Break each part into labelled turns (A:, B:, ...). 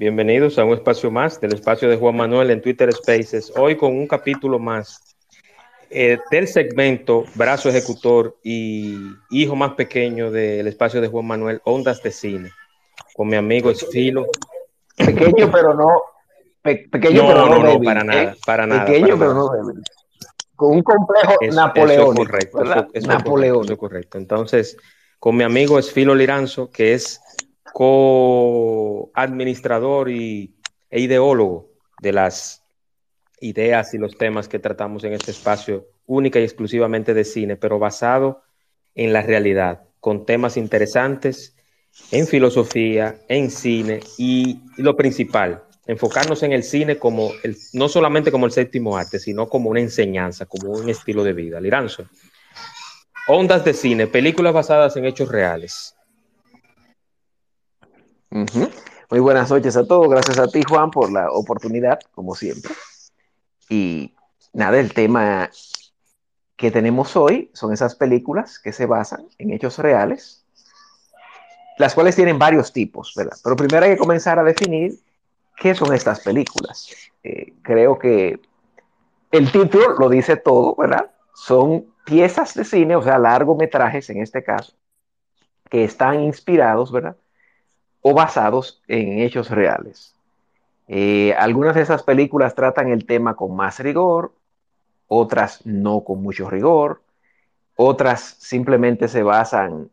A: bienvenidos a un espacio más del espacio de Juan Manuel en Twitter Spaces. Hoy con un capítulo más eh, del segmento Brazo Ejecutor y hijo más pequeño del espacio de Juan Manuel, Ondas de Cine, con mi amigo Esfilo.
B: Pequeño, pero no. pequeño,
A: no,
B: pero
A: no, no, para nada, para nada.
B: Pequeño, pero no Con un complejo napoleónico.
A: Eso es correcto, eso, eso es correcto. Entonces, con mi amigo Esfilo Liranzo, que es co-administrador y, e ideólogo de las ideas y los temas que tratamos en este espacio única y exclusivamente de cine, pero basado en la realidad, con temas interesantes en filosofía, en cine y, lo principal, enfocarnos en el cine como el, no solamente como el séptimo arte, sino como una enseñanza, como un estilo de vida. Liranzo. Ondas de cine, películas basadas en hechos reales.
B: Muy buenas noches a todos. Gracias a ti, Juan, por la oportunidad, como siempre. Y nada, el tema que tenemos hoy son esas películas que se basan en hechos reales, las cuales tienen varios tipos, ¿verdad? Pero primero hay que comenzar a definir qué son estas películas. Eh, creo que el título lo dice todo, ¿verdad? Son piezas de cine, o sea, largometrajes en este caso, que están inspirados, ¿verdad? O basados en hechos reales. Eh, algunas de esas películas tratan el tema con más rigor, otras no con mucho rigor, otras simplemente se basan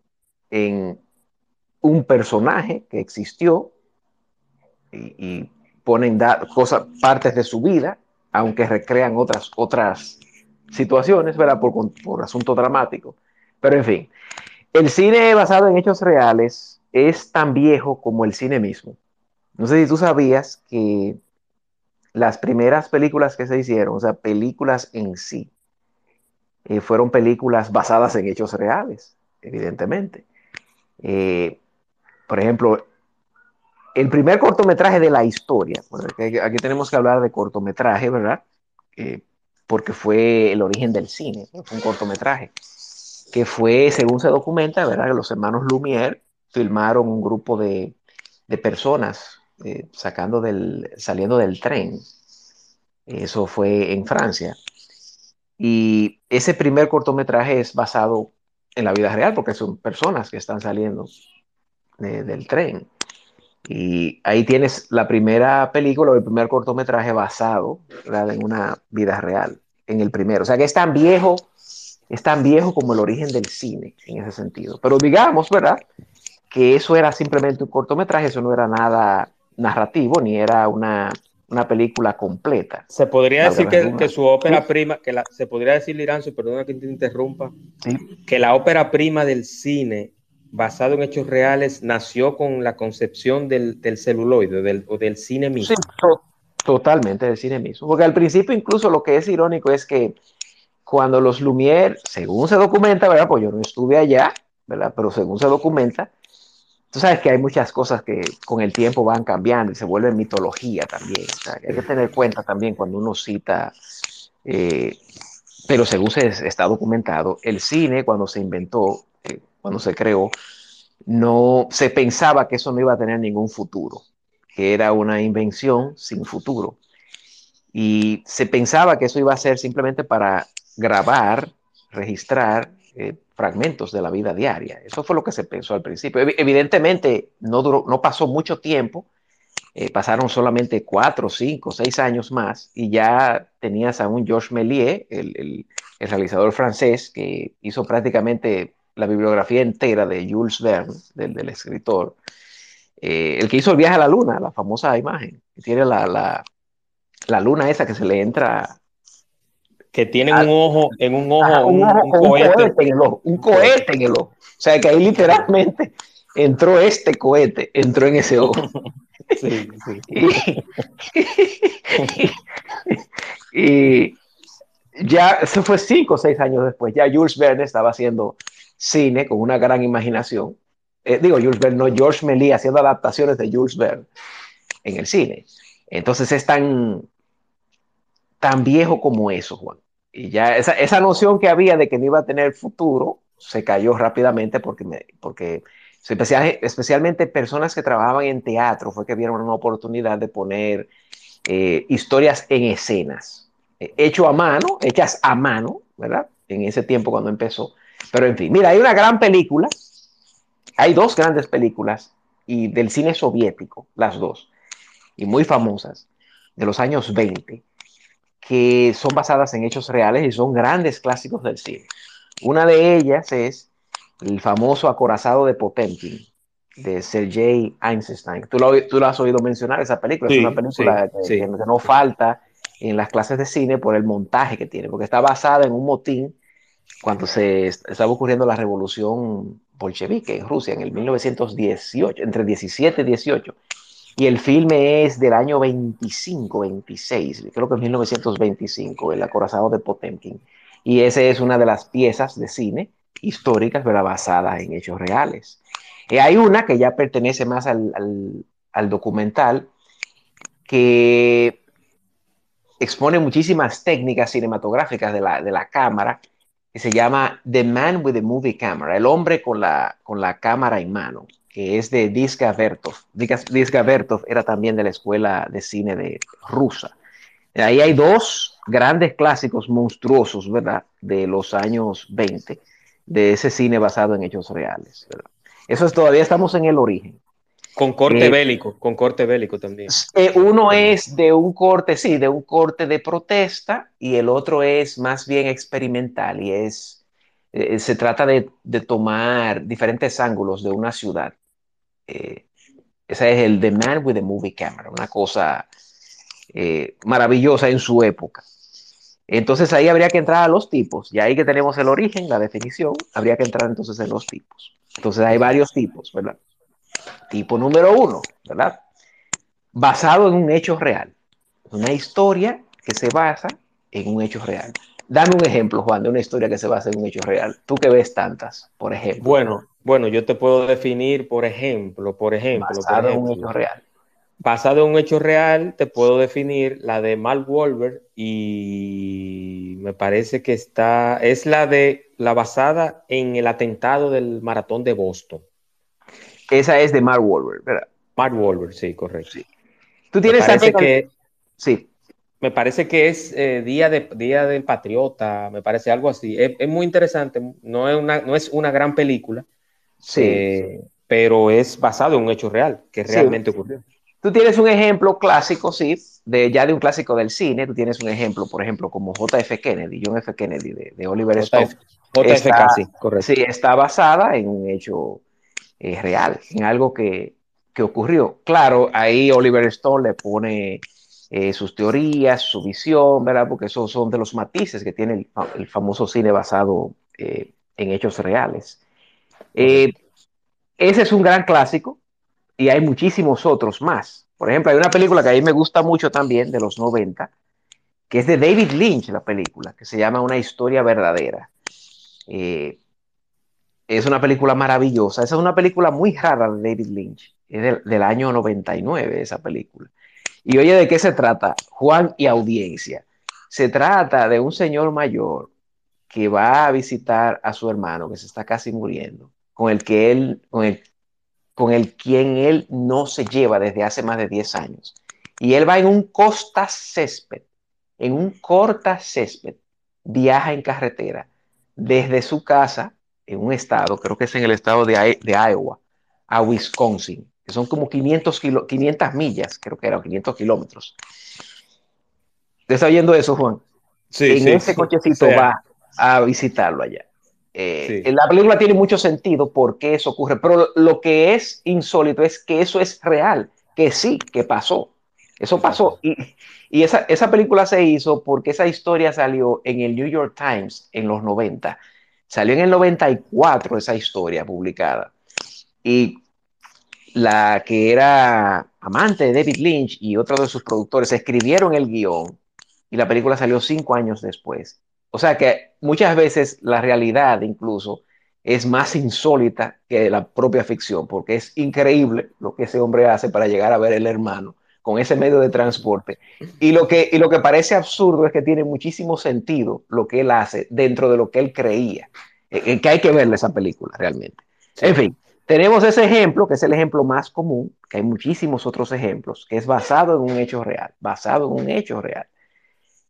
B: en un personaje que existió y, ponen cosas, partes de su vida, aunque recrean otras, otras situaciones, ¿verdad? Por, por asunto dramático. Pero en fin, el cine basado en hechos reales es tan viejo como el cine mismo. No sé si tú sabías que las primeras películas que se hicieron, o sea, películas en sí, eh, fueron películas basadas en hechos reales, evidentemente. Eh, por ejemplo, el primer cortometraje de la historia, aquí tenemos que hablar de cortometraje, ¿verdad? Eh, porque fue el origen del cine, un cortometraje, que fue, según se documenta, ¿verdad? Los hermanos Lumière filmaron un grupo de, personas eh, sacando del, saliendo del tren. Eso fue en Francia. Y ese primer cortometraje es basado en la vida real, porque son personas que están saliendo del tren. Y ahí tienes la primera película, el primer cortometraje basado en una vida real, en el primero. O sea que es tan viejo, es tan viejo como el origen del cine en ese sentido. Pero digamos, ¿verdad? Que eso era simplemente un cortometraje, eso no era nada narrativo, ni era una, película completa.
A: Se podría decir que, su ópera prima, que la, se podría decir, Liranzo, perdona que te interrumpa, que la ópera prima del cine, basado en hechos reales, nació con la concepción del, celuloide del, o del cine mismo. Sí,
B: totalmente del cine mismo. Porque al principio incluso lo que es irónico es que cuando los Lumière, según se documenta, ¿verdad? Pues yo no estuve allá, ¿verdad? Pero según se documenta, tú sabes que hay muchas cosas que con el tiempo van cambiando y se vuelven mitología también. hay que tener cuenta también cuando uno cita, eh, pero según se está documentado, el cine cuando se inventó, eh, cuando se creó, no se pensaba que eso no iba a tener ningún futuro, que era una invención sin futuro. Y se pensaba que eso iba a ser simplemente para grabar, registrar eh, fragmentos de la vida diaria. Eso fue lo que se pensó al principio. Evidentemente, no, duró, no pasó mucho tiempo, eh, pasaron solamente cuatro, cinco, seis años más y ya tenías a un Georges Méliès, el, realizador francés, que hizo prácticamente la bibliografía entera de Jules Verne, del, escritor, eh, el que hizo el viaje a la luna, la famosa imagen, que tiene la, la, la luna esa que se le entra
A: que tienen un ojo, en un ojo,
B: un, cohete. en el ojo, un cohete en el ojo. O sea que ahí literalmente entró este cohete, entró en ese ojo. Sí, sí. Y, ya, eso fue cinco o seis años después, ya Jules Verne estaba haciendo cine con una gran imaginación. Eh, digo, Jules Verne, no George Méliès haciendo adaptaciones de Jules Verne en el cine. Entonces es tan, tan viejo como eso, Juan. Y ya esa, esa, noción que había de que no iba a tener futuro se cayó rápidamente porque, me, porque especial, especialmente personas que trabajaban en teatro fue que vieron una oportunidad de poner eh, historias en escenas, eh, hecho a mano, hechas a mano, ¿verdad? En ese tiempo cuando empezó. Pero en fin, mira, hay una gran película, hay dos grandes películas y del cine soviético, las dos, y muy famosas, de los años 20, que son basadas en hechos reales y son grandes clásicos del cine. Una de ellas es el famoso acorazado de Potemkin, de Sergei Einstein. Tú lo, tú lo has oído mencionar, esa película. es una película que, no falta en las clases de cine por el montaje que tiene, porque está basada en un motín cuando se estaba ocurriendo la revolución bolchevique en Rusia en el 1918, entre 17 y 18. Y el filme es del año 25, 26, creo que es 1925, El acorazado de Potemkin. Y esa es una de las piezas de cine históricas, pero basadas en hechos reales. Y hay una que ya pertenece más al, al, documental, que expone muchísimas técnicas cinematográficas de la, cámara, que se llama The Man with the Movie Camera, el hombre con la cámara en mano que es de Diska Vertov. Diska Vertov era también de la escuela de cine de rusa. Ahí hay dos grandes clásicos monstruosos, ¿verdad? De los años 20, de ese cine basado en hechos reales. Eso es todavía estamos en el origen.
A: Con corte eh, bélico, con corte bélico también.
B: Eh, uno es de un corte, sí, de un corte de protesta y el otro es más bien experimental y es, eh, se trata de, de, tomar diferentes ángulos de una ciudad eh, ese es el The Man with the Movie Camera, una cosa eh, maravillosa en su época. Entonces ahí habría que entrar a los tipos, y ahí que tenemos el origen, la definición, habría que entrar entonces en los tipos. Entonces hay varios tipos, ¿verdad? Tipo número uno, ¿verdad? Basado en un hecho real. Una historia que se basa en un hecho real. Dame un ejemplo, Juan, de una historia que se basa en un hecho real. Tú que ves tantas, por ejemplo.
A: Bueno, bueno, yo te puedo definir, por ejemplo, por ejemplo,
B: basado en un hecho real.
A: Basado en un hecho real, te puedo definir la de Mark Wahlberg y me parece que está, es la de la basada en el atentado del maratón de Boston.
B: Esa es de Mark Wahlberg, ¿verdad?
A: Mark Wahlberg, sí, correcto. Sí.
B: Tú tienes
A: me que, sí. Me parece que es eh, día, de, día del Patriota, me parece algo así. Es, muy interesante, no es, una, no es una gran película, Sí. Eh, pero es basado en un hecho real, que realmente ocurrió.
B: Tú tienes un ejemplo clásico, sí, de, ya de un clásico del cine. Tú tienes un ejemplo, por ejemplo, como JF Kennedy, John F. Kennedy, de, Oliver Stone.
A: JFK, sí, correcto.
B: Sí, está basada en un hecho eh, real, en algo que, que, ocurrió. Claro, ahí Oliver Stone le pone eh, sus teorías, su visión, ¿verdad? Porque esos son de los matices que tiene el, el famoso cine basado en hechos reales. Eh, ese es un gran clásico y hay muchísimos otros más. Por ejemplo, hay una película que a mí me gusta mucho también de los 90, que es de David Lynch, la película, que se llama Una historia verdadera. Eh, es una película maravillosa. Esa es una película muy rara de David Lynch. Es del, del, año 99 esa película. Y oye, ¿de qué se trata? Juan y audiencia. Se trata de un señor mayor que va a visitar a su hermano que se está casi muriendo con el que él, con el, con el quien él no se lleva desde hace más de 10 años. Y él va en un costa césped, en un corta césped, viaja en carretera desde su casa en un estado, creo que es en el estado de, de Iowa, a Wisconsin, que son como 500, 500 millas, creo que eran 500 kilómetros. ¿Te está oyendo eso, Juan?
A: Sí,
B: en ese cochecito va a visitarlo allá. Eh, la película tiene mucho sentido por qué eso ocurre, pero lo que es insólito es que eso es real, que sí, que pasó. Eso pasó. Y, y esa, esa, película se hizo porque esa historia salió en el New York Times en los 90. Salió en el 94 esa historia publicada. Y la que era amante de David Lynch y otro de sus productores escribieron el guion y la película salió cinco años después. O sea que muchas veces la realidad incluso es más insólita que la propia ficción, porque es increíble lo que ese hombre hace para llegar a ver el hermano con ese medio de transporte. Y lo que, y lo que parece absurdo es que tiene muchísimo sentido lo que él hace dentro de lo que él creía. Eh, eh, que hay que verle esa película realmente. Sí. En fin, tenemos ese ejemplo, que es el ejemplo más común, que hay muchísimos otros ejemplos, que es basado en un hecho real, basado en un hecho real.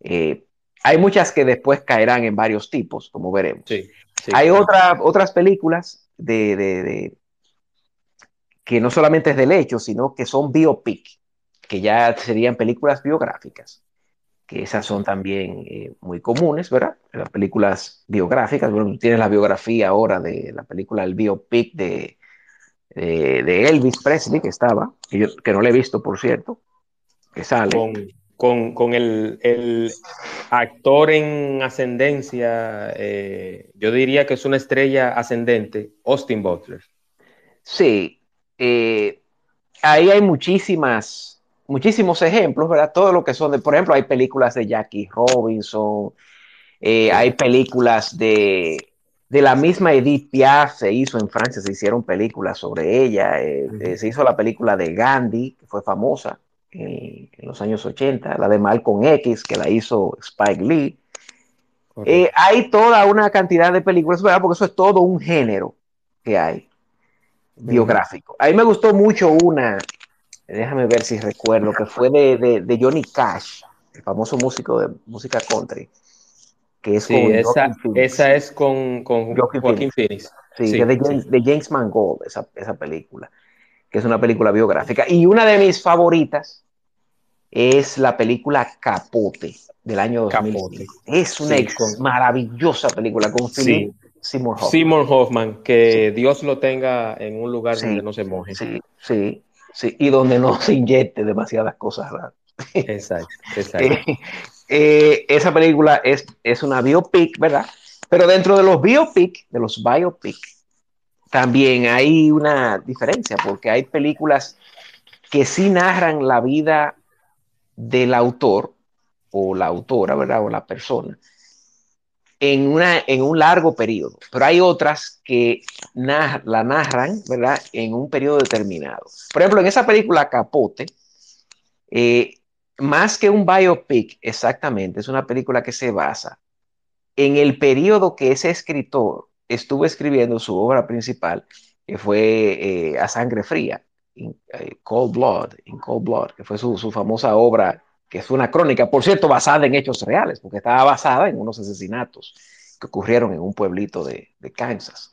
B: Eh, hay muchas que después caerán en varios tipos, como veremos.
A: Sí, sí,
B: hay
A: sí.
B: otra, otras películas de, de, de, que no solamente es del hecho, sino que son biopic, que ya serían películas biográficas, que esas son también eh, muy comunes, ¿verdad? Las películas biográficas, bueno, tienes la biografía ahora de la película, el biopic de, de, de Elvis Presley, que estaba, que, yo, que no le he visto, por cierto, que sale.
A: Con, con, con el, el, actor en ascendencia, eh, yo diría que es una estrella ascendente, Austin Butler.
B: Sí, eh, ahí hay muchísimas, muchísimos ejemplos, ¿verdad? Todo lo que son de, por ejemplo, hay películas de Jackie Robinson, eh, hay películas de, de la misma Edith Piaf, se hizo en Francia, se hicieron películas sobre ella, eh, uh -huh. se hizo la película de Gandhi, que fue famosa en, en, los años 80, la de Malcolm X, que la hizo Spike Lee. Eh, hay toda una cantidad de películas, ¿verdad? Porque eso es todo un género que hay biográfico. A mí me gustó mucho una, déjame ver si recuerdo, que fue de, de, de Johnny Cash, el famoso músico de música country.
A: Que es sí, con esa, esa, es con, con Joaquín, Joaquín Phoenix.
B: Sí, sí, de, James, de James Mangold, esa, esa película, que es una película biográfica. Y una de mis favoritas es la película Capote del año 2005. Es una con... maravillosa película con Philip
A: Seymour Hoffman. Seymour Hoffman, que. Dios lo tenga en un lugar donde no se moje.
B: Sí, sí, sí, y donde no se inyecte demasiadas cosas raras.
A: Exacto, exacto.
B: Eh, esa película es, es una biopic, ¿verdad? Pero dentro de los biopic, de los biopic, también hay una diferencia, porque hay películas que sí narran la vida del autor o la autora, ¿verdad? O la persona en, una, en un largo periodo, pero hay otras que la narran, ¿verdad? En un periodo determinado. Por ejemplo, en esa película Capote, eh, más que un biopic, exactamente, es una película que se basa en el periodo que ese escritor estuvo escribiendo su obra principal, que fue eh, A Sangre Fría, in, eh, Cold Blood, in Cold Blood, que fue su, su, famosa obra, que es una crónica, por cierto, basada en hechos reales, porque estaba basada en unos asesinatos que ocurrieron en un pueblito de, de Kansas.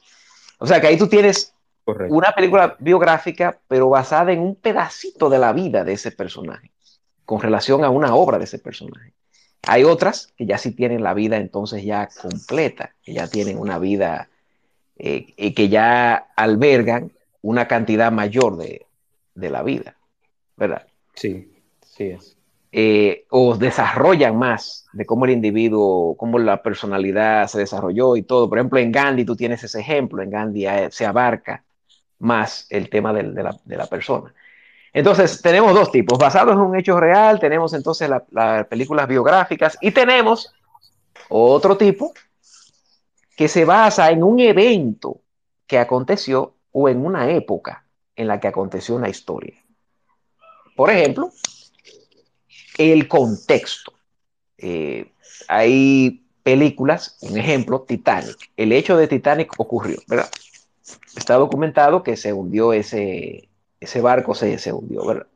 B: O sea que ahí tú tienes Correcto. una película biográfica, pero basada en un pedacito de la vida de ese personaje, con relación a una obra de ese personaje. Hay otras que ya sí tienen la vida entonces ya completa, que ya tienen una vida eh, y que ya albergan una cantidad mayor de, de la vida, ¿verdad?
A: Sí, sí es.
B: Eh, o desarrollan más de cómo el individuo, cómo la personalidad se desarrolló y todo. Por ejemplo, en Gandhi tú tienes ese ejemplo, en Gandhi eh, se abarca más el tema de, de, la, de la, persona. Entonces, tenemos dos tipos, basados en un hecho real, tenemos entonces las la películas biográficas y tenemos otro tipo que se basa en un evento que aconteció o en una época en la que aconteció una historia. Por ejemplo, el contexto. Eh, hay películas, un ejemplo, Titanic. El hecho de Titanic ocurrió, ¿verdad? Está documentado que se hundió ese, ese barco, se, se hundió, ¿verdad?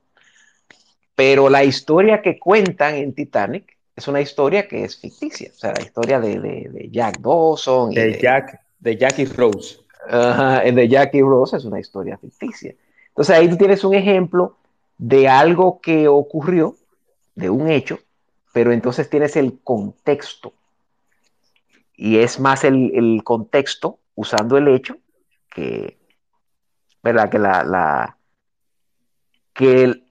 B: Pero la historia que cuentan en Titanic es una historia que es ficticia, o sea, la historia de, de, de Jack Dawson.
A: De, de, Jack, de Jackie Rose.
B: Uh, de Jackie Rose es una historia ficticia. Entonces ahí tú tienes un ejemplo de algo que ocurrió, de un hecho, pero entonces tienes el contexto. Y es más el, el contexto usando el hecho que, ¿verdad? Que la, la que el,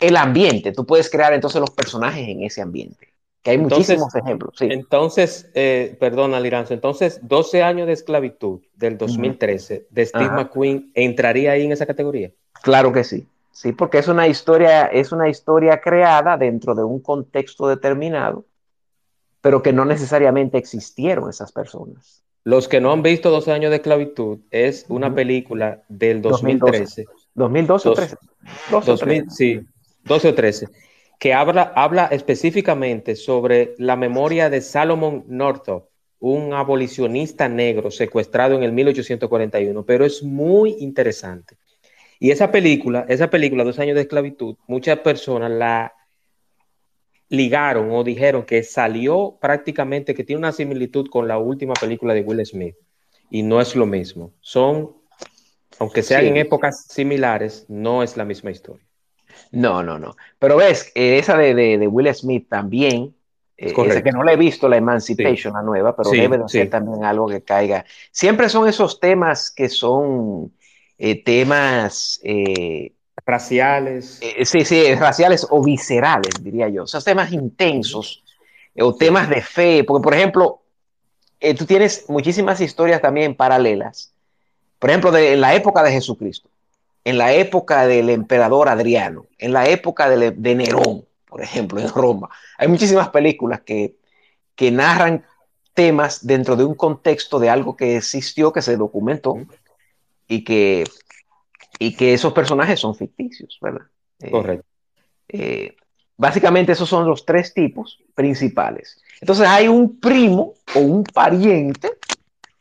B: el, ambiente, tú puedes crear entonces los personajes en ese ambiente. Que hay muchísimos ejemplos. Sí.
A: Entonces, eh, perdona, Liranzo, entonces 12 años de esclavitud del 2013 de Steve McQueen entraría ahí en esa categoría.
B: Claro que sí. Sí, porque es una historia, es una historia creada dentro de un contexto determinado, pero que no necesariamente existieron esas personas.
A: Los que no han visto 12 años de esclavitud es una película del 2013.
B: 2012 o 13.
A: 12 Sí, 12 o 13 que habla, habla específicamente sobre la memoria de Salomon Northup, un abolicionista negro secuestrado en el 1841, pero es muy interesante. Y esa película, esa película, Dos años de esclavitud, muchas personas la ligaron o dijeron que salió prácticamente, que tiene una similitud con la última película de Will Smith. Y no es lo mismo. Son, aunque sean en épocas similares, no es la misma historia.
B: No, no, no. Pero ves, eh, esa de, Will Smith también, eh, esa que no le he visto, la Emancipation, la nueva, pero debe de ser también algo que caiga. Siempre son esos temas que son eh, temas...
A: raciales.
B: sí, sí, raciales o viscerales, diría yo. O sea, temas intensos o temas de fe. Porque, por ejemplo, tú tienes muchísimas historias también paralelas. Por ejemplo, de la época de Jesucristo en la época del emperador Adriano, en la época de, Nerón, por ejemplo, en Roma. Hay muchísimas películas que, que narran temas dentro de un contexto de algo que existió, que se documentó y que, y que esos personajes son ficticios, ¿verdad?
A: Eh, Correcto.
B: Eh, básicamente esos son los tres tipos principales. Entonces hay un primo o un pariente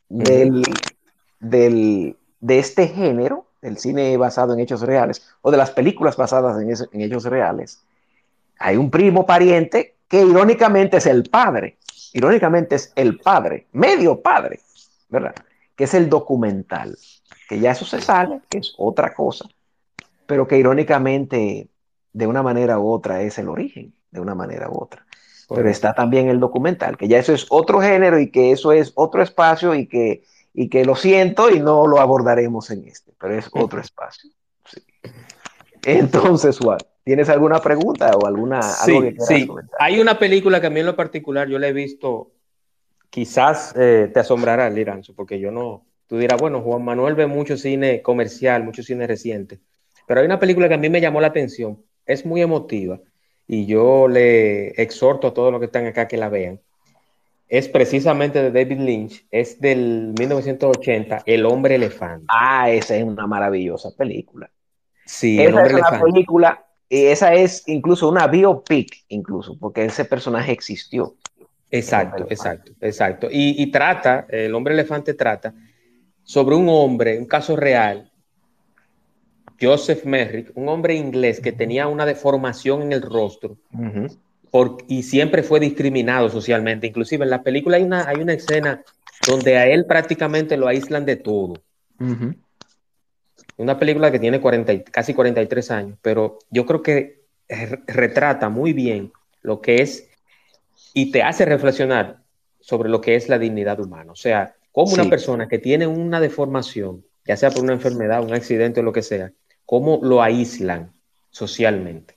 B: del, del, de este género del cine basado en hechos reales o de las películas basadas en, hechos reales, hay un primo pariente que irónicamente es el padre, irónicamente es el padre, medio padre, ¿verdad? Que es el documental, que ya eso se sale, que es otra cosa, pero que irónicamente de una manera u otra es el origen, de una manera u otra. Pero está también el documental, que ya eso es otro género y que eso es otro espacio y que y que lo siento y no lo abordaremos en este, pero es otro espacio. Entonces, Juan, ¿tienes alguna pregunta o alguna
A: sí, sí. Hay una película que a mí en lo particular yo la he visto, quizás eh, te asombrará, Liranzo, porque yo no, tú dirás, bueno, Juan Manuel ve mucho cine comercial, mucho cine reciente, pero hay una película que a mí me llamó la atención, es muy emotiva y yo le exhorto a todos los que están acá que la vean es precisamente de David Lynch, es del 1980, El hombre elefante.
B: Ah, esa es una maravillosa película.
A: Sí,
B: esa es una película, y esa es incluso una biopic, incluso, porque ese personaje existió.
A: Exacto, exacto, exacto. Y, y, trata, el hombre elefante trata sobre un hombre, un caso real, Joseph Merrick, un hombre inglés que tenía una deformación en el rostro y siempre fue discriminado socialmente. Inclusive en la película hay una, hay una escena donde a él prácticamente lo aíslan de todo. Una película que tiene 40, casi 43 años, pero yo creo que retrata muy bien lo que es y te hace reflexionar sobre lo que es la dignidad humana. O sea, como una persona que tiene una deformación, ya sea por una enfermedad, un accidente o lo que sea, cómo lo aíslan socialmente.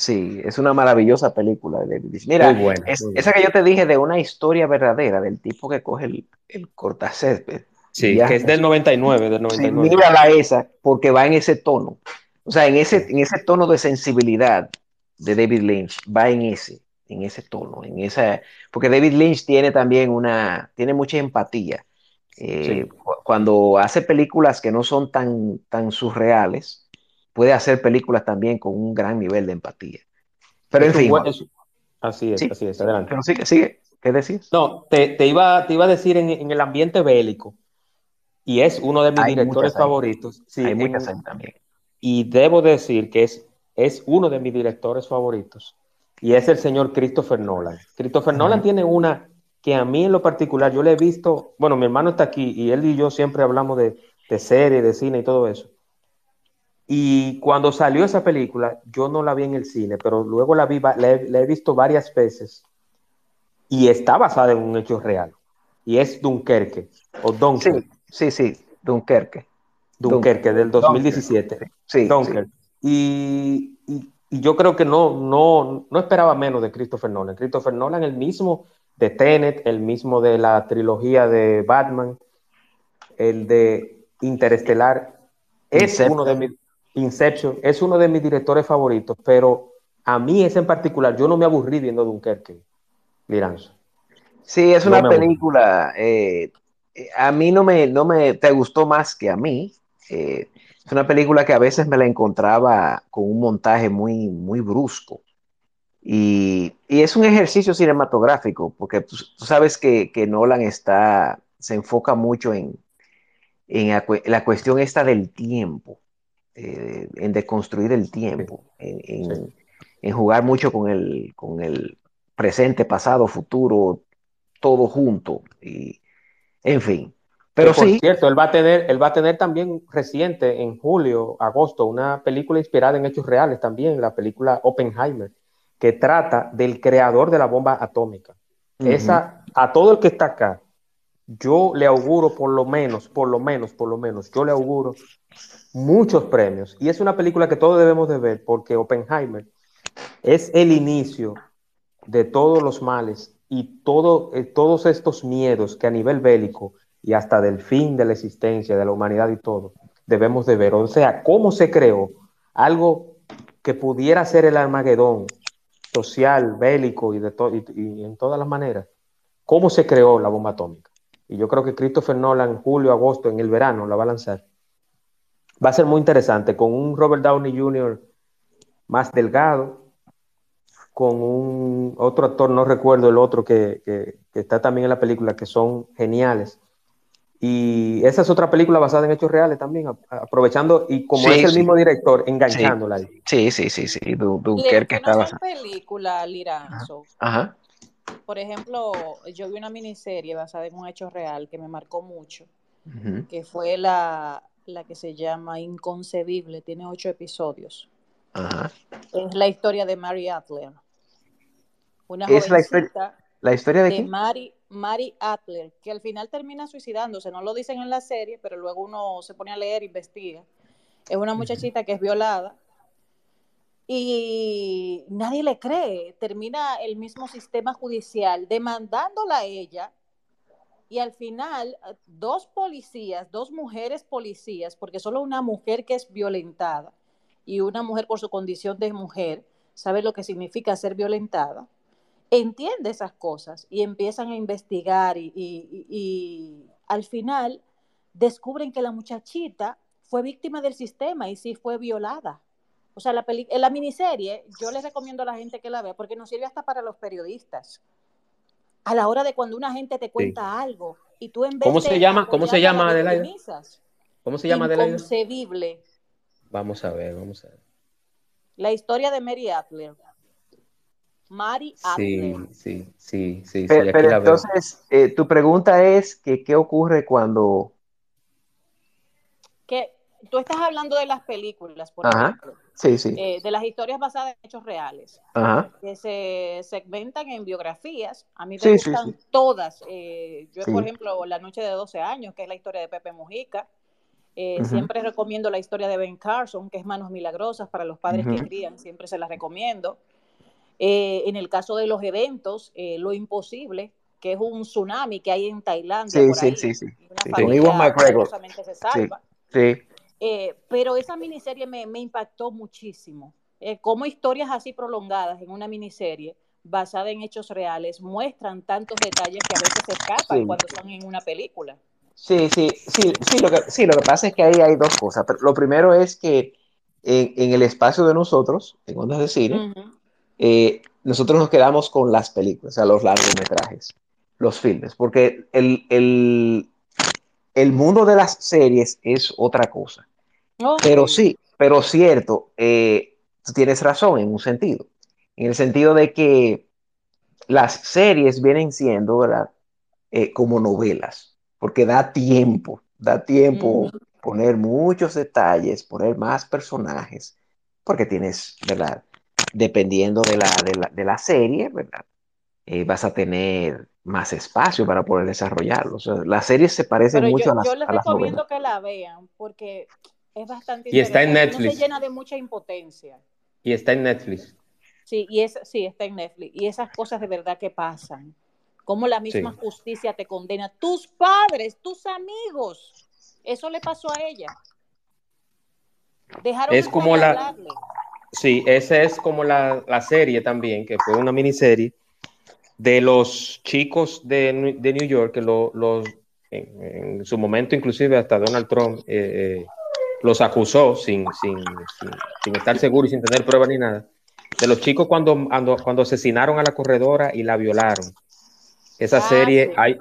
B: Sí, es una maravillosa película de David Mira, esa que yo te dije de una historia verdadera del tipo que coge el, el cortacésped.
A: Sí, que es del 99, del 99.
B: Sí, mírala esa, porque va en ese tono. O sea, en ese, en ese tono de sensibilidad de David Lynch, va en ese, en ese tono, en esa, porque David Lynch tiene también una, tiene mucha empatía. Eh, cuando hace películas que no son tan, tan surreales, puede hacer películas también con un gran nivel de empatía. Pero en fin.
A: así es, así es, adelante.
B: Pero sigue, sigue. ¿Qué decís?
A: No, te, iba, te iba a decir en, el ambiente bélico, y es uno de mis directores favoritos.
B: Sí, hay muchas también.
A: Y debo decir que es, es uno de mis directores favoritos, y es el señor Christopher Nolan. Christopher Nolan tiene una que a mí en lo particular, yo le he visto, bueno, mi hermano está aquí, y él y yo siempre hablamos de, de serie, de cine y todo eso. Y cuando salió esa película, yo no la vi en el cine, pero luego la, vi, la he, visto varias veces y está basada en un hecho real. Y es Dunkerque, o Dunkerque.
B: Sí, sí, Dunkerque.
A: Dunkerque, del 2017. Sí, Dunkerque. Y, y yo creo que no, no, no esperaba menos de Christopher Nolan. Christopher Nolan, el mismo de Tenet, el mismo de la trilogía de Batman, el de Interestelar, es uno de mis Inception, es uno de mis directores favoritos, pero a mí ese en particular, yo no me aburrí viendo Dunkerque, Liranzo.
B: Sí, es una película, eh, a mí no me, no me, te gustó más que a mí. Eh, es una película que a veces me la encontraba con un montaje muy, muy brusco. Y, es un ejercicio cinematográfico, porque tú, sabes que, Nolan está, se enfoca mucho en, en la, cuestión esta del tiempo, eh, en deconstruir el tiempo, en, jugar mucho con el, con el presente, pasado, futuro, todo junto. Y, en fin. Pero por
A: cierto, él va a tener, él va a tener también reciente, en julio, agosto, una película inspirada en hechos reales también, la película Oppenheimer, que trata del creador de la bomba atómica. Esa, a todo el que está acá, yo le auguro por lo menos, por lo menos, por lo menos, yo le auguro muchos premios. Y es una película que todos debemos de ver porque Oppenheimer es el inicio de todos los males y todo, eh, todos estos miedos que a nivel bélico y hasta del fin de la existencia de la humanidad y todo, debemos de ver. O sea, cómo se creó algo que pudiera ser el Armagedón social, bélico y, de y, en todas las maneras, cómo se creó la bomba atómica. Y yo creo que Christopher Nolan, en julio, agosto, en el verano, la va a lanzar. Va a ser muy interesante, con un Robert Downey Jr. más delgado, con un otro actor, no recuerdo el otro que, está también en la película, que son geniales. Y esa es otra película basada en hechos reales también, aprovechando y como es el mismo director, enganchándola
B: ahí. Sí, sí, sí, sí. Dunkerque
C: está basada. película, Liranzo. Ajá. Por ejemplo, yo vi una miniserie basada en un hecho real que me marcó mucho, que fue la, la que se llama Inconcebible, tiene ocho episodios. Ajá. Es la historia de Mary Adler.
B: Una es la historia, la historia de,
C: de Mary, Mary Adler, que al final termina suicidándose, no lo dicen en la serie, pero luego uno se pone a leer, investiga. Es una muchachita que es violada y nadie le cree. Termina el mismo sistema judicial demandándola a ella y al final dos policías, dos mujeres policías, porque solo una mujer que es violentada y una mujer por su condición de mujer sabe lo que significa ser violentada entiende esas cosas y empiezan a investigar y, al final descubren que la muchachita fue víctima del sistema y sí fue violada. O sea, la, en la miniserie yo les recomiendo a la gente que la vea porque nos sirve hasta para los periodistas. A la hora de cuando una gente te cuenta algo y tú en vez
A: ¿Cómo se llama? ¿Cómo se llama Adelaide? ¿Cómo se llama
C: Adelaide? Inconcebible.
A: Vamos a ver, vamos a ver.
C: La historia de Mary Adler. Mari
A: Sí, sí, sí, sí.
B: Pero, entonces, eh, tu pregunta es que qué ocurre cuando...
C: Que tú estás hablando de las películas, por ejemplo.
B: Sí, sí.
C: Eh, de las historias basadas en hechos reales. Ajá. Que se segmentan en biografías. A mí me gustan todas. Eh, yo, por ejemplo, La Noche de 12 años, que es la historia de Pepe Mujica. Siempre recomiendo la historia de Ben Carson, que es Manos Milagrosas para los padres que crían. Siempre se la recomiendo. Eh, en el caso de los eventos, eh, lo imposible, que es un tsunami que hay en Tailandia. por ahí, sí, sí, sí. se salva. Eh, pero esa miniserie me, impactó muchísimo. como historias así prolongadas en una miniserie basada en hechos reales muestran tantos detalles que a veces se escapan cuando están en una película.
B: Sí, sí, sí, sí lo, que, sí, lo que pasa es que ahí hay dos cosas. Lo primero es que en, el espacio de nosotros, en ondas de cine, eh, nosotros nos quedamos con las películas, o sea, los largometrajes, los filmes, porque el, el, mundo de las series es otra cosa. Pero sí, pero cierto, eh, tú tienes razón en un sentido, en el sentido de que las series vienen siendo, ¿verdad? Eh, como novelas, porque da tiempo, da tiempo poner muchos detalles, poner más personajes, porque tienes, ¿verdad? dependiendo de la, de la, serie, ¿verdad? Eh, vas a tener más espacio para poder desarrollarlo. O las series se parecen mucho a las
C: Yo les recomiendo que la vean porque es bastante y
A: está en Netflix.
C: se llena de mucha impotencia.
A: Y está en Netflix.
C: Sí, y es, sí, está en Netflix. Y esas cosas de verdad que pasan. Como la misma justicia te condena. Tus padres, tus amigos. Eso le pasó a ella.
A: Dejaron es como la. Sí, esa es como la, serie también, que fue una miniserie de los chicos de, New York, que los en, su momento inclusive hasta Donald Trump eh, eh, los acusó sin, sin, sin, estar seguro y sin tener pruebas ni nada, de los chicos cuando, cuando, cuando asesinaron a la corredora y la violaron. Esa ah, serie, hay,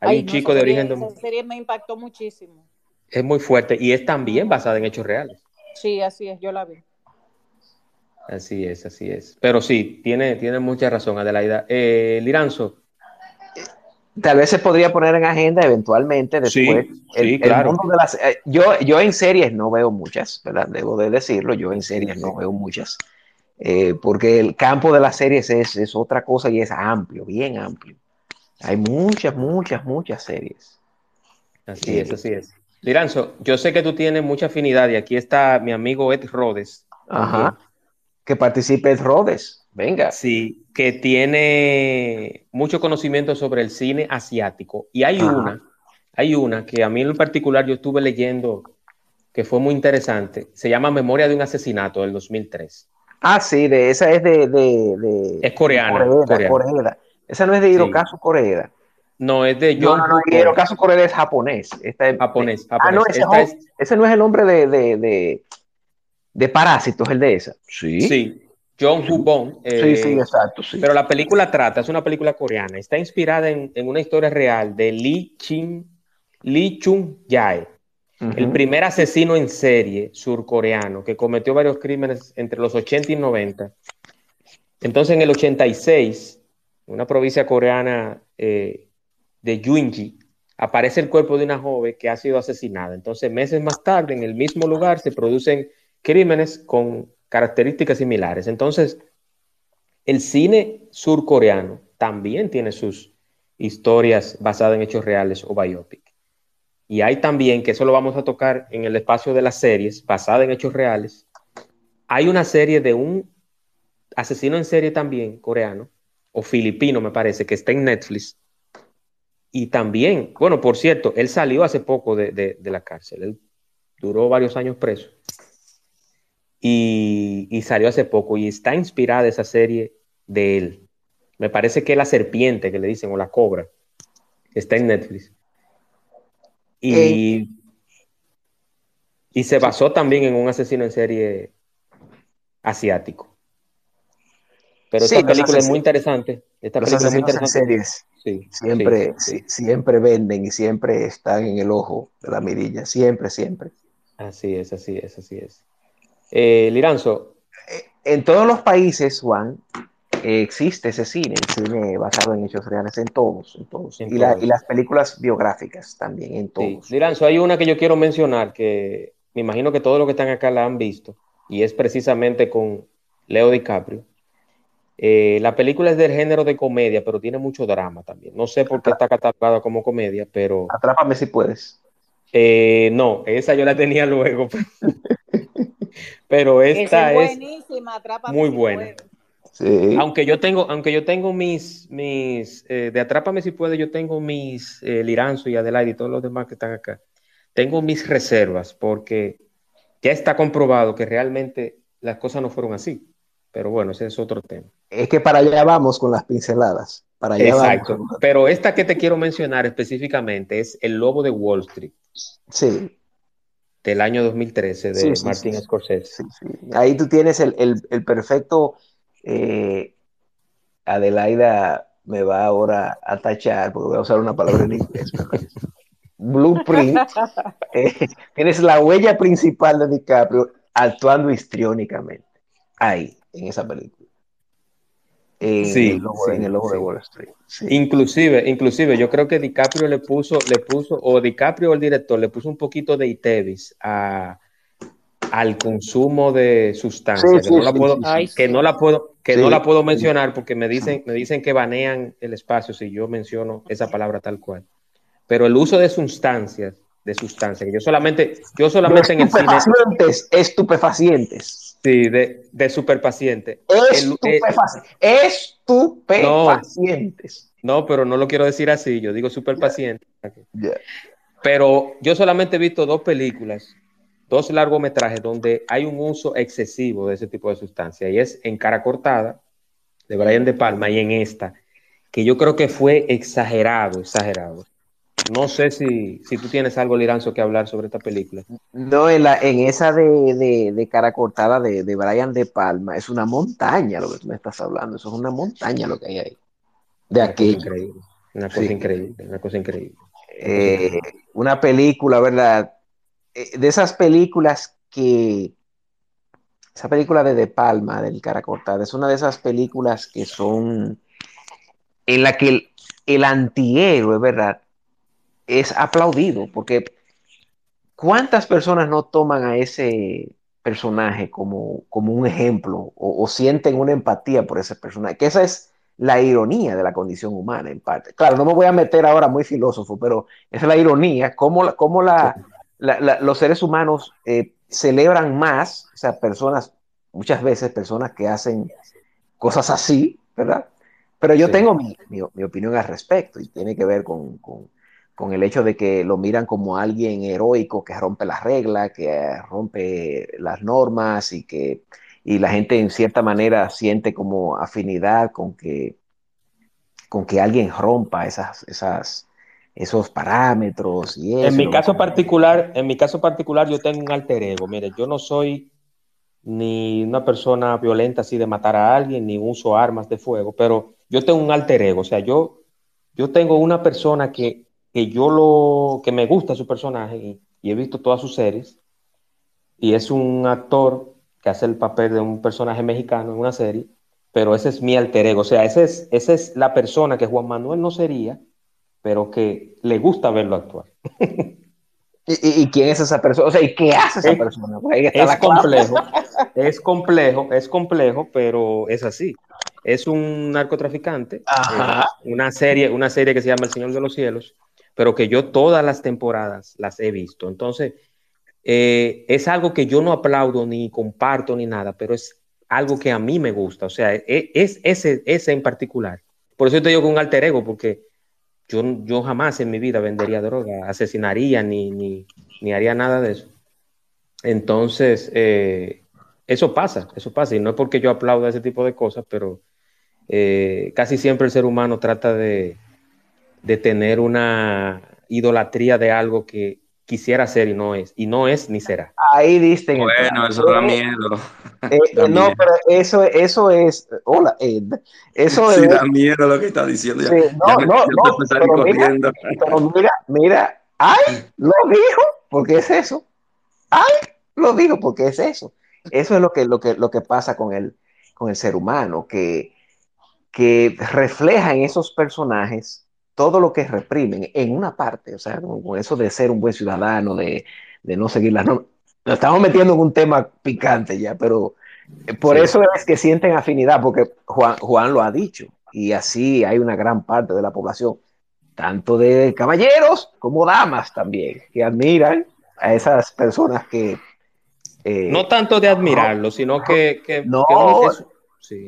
A: hay un chico de origen...
C: Esa serie me impactó muchísimo.
A: Es muy fuerte y es también basada en hechos reales.
C: Sí, así es, yo la vi.
A: Así es, así es. Pero sí, tiene, tiene mucha razón, Adelaida. Eh, Liranzo,
B: tal vez se podría poner en agenda eventualmente después.
A: Sí, claro.
B: Eh, yo, yo en series no veo muchas, ¿verdad? Debo de decirlo, yo en series no veo muchas, eh, porque el campo de las series es, es, otra cosa y es amplio, bien amplio. Hay muchas, muchas, muchas series.
A: Así es, así es. Liranzo, yo sé que tú tienes mucha afinidad y aquí está mi amigo Ed Rhodes.
B: Ajá. Que participe Ed Rhodes. Venga.
A: Sí, que tiene mucho conocimiento sobre el cine asiático. Y hay una, hay una que a mí en particular yo estuve leyendo que fue muy interesante. Se llama Memoria de un asesinato del 2003.
B: Ah, sí, de esa es de... de,
A: es coreana.
B: Esa no es de Hirokazu sí.
A: No, es de John.
B: No, no, no Hirokazu Koreeda es japonés.
A: Esta japonés,
B: Ah, no, ese, ese, no es el nombre de, de, de, de Parásitos, el de esa.
A: Sí. Sí, John Hubon.
B: sí, eh, sí, exacto. Sí.
A: Pero la película trata, es una película coreana, está inspirada en, una historia real de Lee, Chin, Lee Chung Jae, el primer asesino en serie surcoreano que cometió varios crímenes entre los 80 y 90. Entonces, en el 86, en una provincia coreana eh, de Yunji, aparece el cuerpo de una joven que ha sido asesinada. Entonces, meses más tarde, en el mismo lugar, se producen crímenes con características similares. Entonces, el cine surcoreano también tiene sus historias basadas en hechos reales o biopic. Y hay también, que eso lo vamos a tocar en el espacio de las series, basada en hechos reales, hay una serie de un asesino en serie también coreano, o filipino me parece, que está en Netflix. Y también, bueno, por cierto, él salió hace poco de, de la cárcel, duró varios años preso y, salió hace poco y está inspirada esa serie de él. Me parece que la serpiente que le dicen o la cobra está en Netflix. Y, y se basó también en un asesino en serie asiático. Pero esta película es muy interesante. Esta película es muy interesante.
B: Sí, siempre, siempre venden y siempre están en el ojo de la mirilla. Siempre, siempre.
A: Así es, así es, así es. Eh, Liranzo.
B: Eh, en todos los países, Juan, existe ese cine, el cine basado en hechos reales, en todos, en todos. y, las películas biográficas también, en todos.
A: Liranzo, hay una que yo quiero mencionar que me imagino que todos los que están acá la han visto, y es precisamente con Leo DiCaprio. Eh, la película es del género de comedia, pero tiene mucho drama también. No sé por qué está catalogada como comedia, pero.
B: Atrápame si puedes.
A: No, esa yo la tenía luego. Pero esta es, muy buena. Aunque yo tengo, aunque yo tengo mis, mis eh, de Atrápame si puede, yo tengo mis eh, Liranzo y Adelaide y todos los demás que están acá. Tengo mis reservas porque ya está comprobado que realmente las cosas no fueron así. Pero bueno, ese es otro tema.
B: Es que para allá vamos con las pinceladas. Para allá
A: Exacto. Pero esta que te quiero mencionar específicamente es El Lobo de Wall Street.
B: Sí
A: del año 2013 de Martin Scorsese.
B: Ahí tú tienes el, perfecto, eh, Adelaida me va ahora a tachar, porque voy a usar una palabra en inglés. Blueprint. Eh, tienes la huella principal de DiCaprio actuando histriónicamente. Ahí, en esa película
A: sí,
B: en el logo de Wall Street.
A: Inclusive, inclusive, yo creo que DiCaprio le puso, le puso, o DiCaprio el director le puso un poquito de Itevis a, al consumo de sustancias. que no la puedo, que no la puedo, que no la puedo mencionar porque me dicen, me dicen que banean el espacio si yo menciono esa palabra tal cual. Pero el uso de sustancias, de sustancias, yo solamente, yo solamente en el
B: cine. Estupefacientes.
A: Sí, de, de superpaciente.
B: Estupefacientes.
A: No, no, pero no lo quiero decir así, yo digo superpaciente. Pero yo solamente he visto dos películas, dos largometrajes donde hay un uso excesivo de ese tipo de sustancia, y es en Cara Cortada, de Brian De Palma, y en esta, que yo creo que fue exagerado, exagerado. No sé si, si tú tienes algo, Liranzo, que hablar sobre esta película.
B: No, en, la, en esa de, de, cara cortada de, de, Brian De Palma, es una montaña lo que tú me estás hablando. Eso es una montaña lo que hay ahí. De aquí.
A: Increíble. Una cosa increíble. Una cosa increíble.
B: Eh, una película, ¿verdad? Eh, de esas películas que. Esa película de De Palma, del cara cortada, es una de esas películas que son. En la que el, el antihéroe, ¿verdad? Es aplaudido, porque ¿cuántas personas no toman a ese personaje como, como un ejemplo o, sienten una empatía por ese personaje? Que esa es la ironía de la condición humana, en parte. Claro, no me voy a meter ahora muy filósofo, pero esa es la ironía, cómo, la, cómo la, los seres humanos eh, celebran más, o sea, personas, muchas veces personas que hacen cosas así, ¿verdad? Pero yo tengo mi, mi, opinión al respecto y tiene que ver con, con el hecho de que lo miran como alguien heroico que rompe las reglas, que rompe las normas y que y la gente en cierta manera siente como afinidad con que con que alguien rompa esas, esas, esos parámetros y
A: En mi caso particular, en mi caso particular yo tengo un alter ego. Mire, yo no soy ni una persona violenta así de matar a alguien, ni uso armas de fuego, pero yo tengo un alter ego. O sea, yo, yo tengo una persona que que yo lo, que me gusta su personaje y, he visto todas sus series, y es un actor que hace el papel de un personaje mexicano en una serie, pero ese es mi alter ego, o sea, ese es, esa es la persona que Juan Manuel no sería, pero que le gusta verlo actuar.
B: ¿Y, quién es esa persona? O sea, ¿y qué hace esa persona?
A: es complejo, es complejo, es complejo, pero es así. Es un narcotraficante, una serie, una serie que se llama El Señor de los Cielos, pero que yo todas las temporadas las he visto. Entonces, eh, es algo que yo no aplaudo ni comparto ni nada, pero es algo que a mí me gusta. O sea, e, es, ese, ese en particular. Por eso te digo con un alter ego, porque yo, yo jamás en mi vida vendería droga, asesinaría ni, ni, ni haría nada de eso. Entonces, eh, eso pasa, eso pasa. Y no es porque yo aplauda ese tipo de cosas, pero eh, casi siempre el ser humano trata de, de tener una idolatría de algo que quisiera ser y no es, y no es ni será.
B: Ahí diste.
D: Bueno, eso da miedo.
B: Eh, eh, no, pero eso, eso es, hola, eso
D: sí, da miedo lo que está diciendo.
B: no, no, no, pero mira, pero mira, mira, ay, lo dijo, porque es eso. Ay, lo dijo, porque es eso. Eso es lo que, lo que, lo que pasa con el, con el ser humano, que, que refleja en esos personajes todo lo que reprimen en una parte, o sea, con eso de ser un buen ciudadano, de, no seguir las normas. Nos estamos metiendo en un tema picante ya, pero eh, por eso es que sienten afinidad, porque Juan, Juan lo ha dicho, y así hay una gran parte de la población, tanto de caballeros como damas también, que admiran a esas personas que...
A: Eh, no tanto de admirarlo, sino que... que
B: no,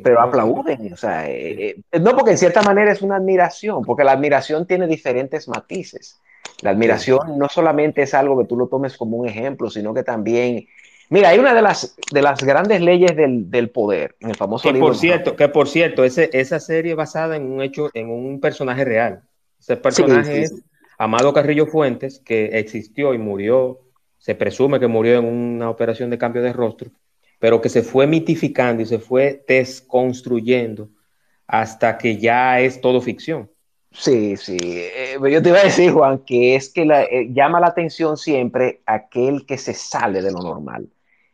B: pero aplauden, o sea, eh, eh, no porque en cierta manera es una admiración, porque la admiración tiene diferentes matices. La admiración no solamente es algo que tú lo tomes como un ejemplo, sino que también, mira, hay una de las, de las grandes leyes del, del poder, en el famoso
A: que Por cierto, que por cierto, ese, esa serie basada en un hecho, en un personaje real. Ese personaje es Amado Carrillo Fuentes, que existió y murió, se presume que murió en una operación de cambio de rostro pero que se fue mitificando y se fue desconstruyendo hasta que ya es todo ficción.
B: Sí, sí. Eh, yo te iba a decir, Juan, que es que eh, llama la atención siempre aquel que se sale de lo normal.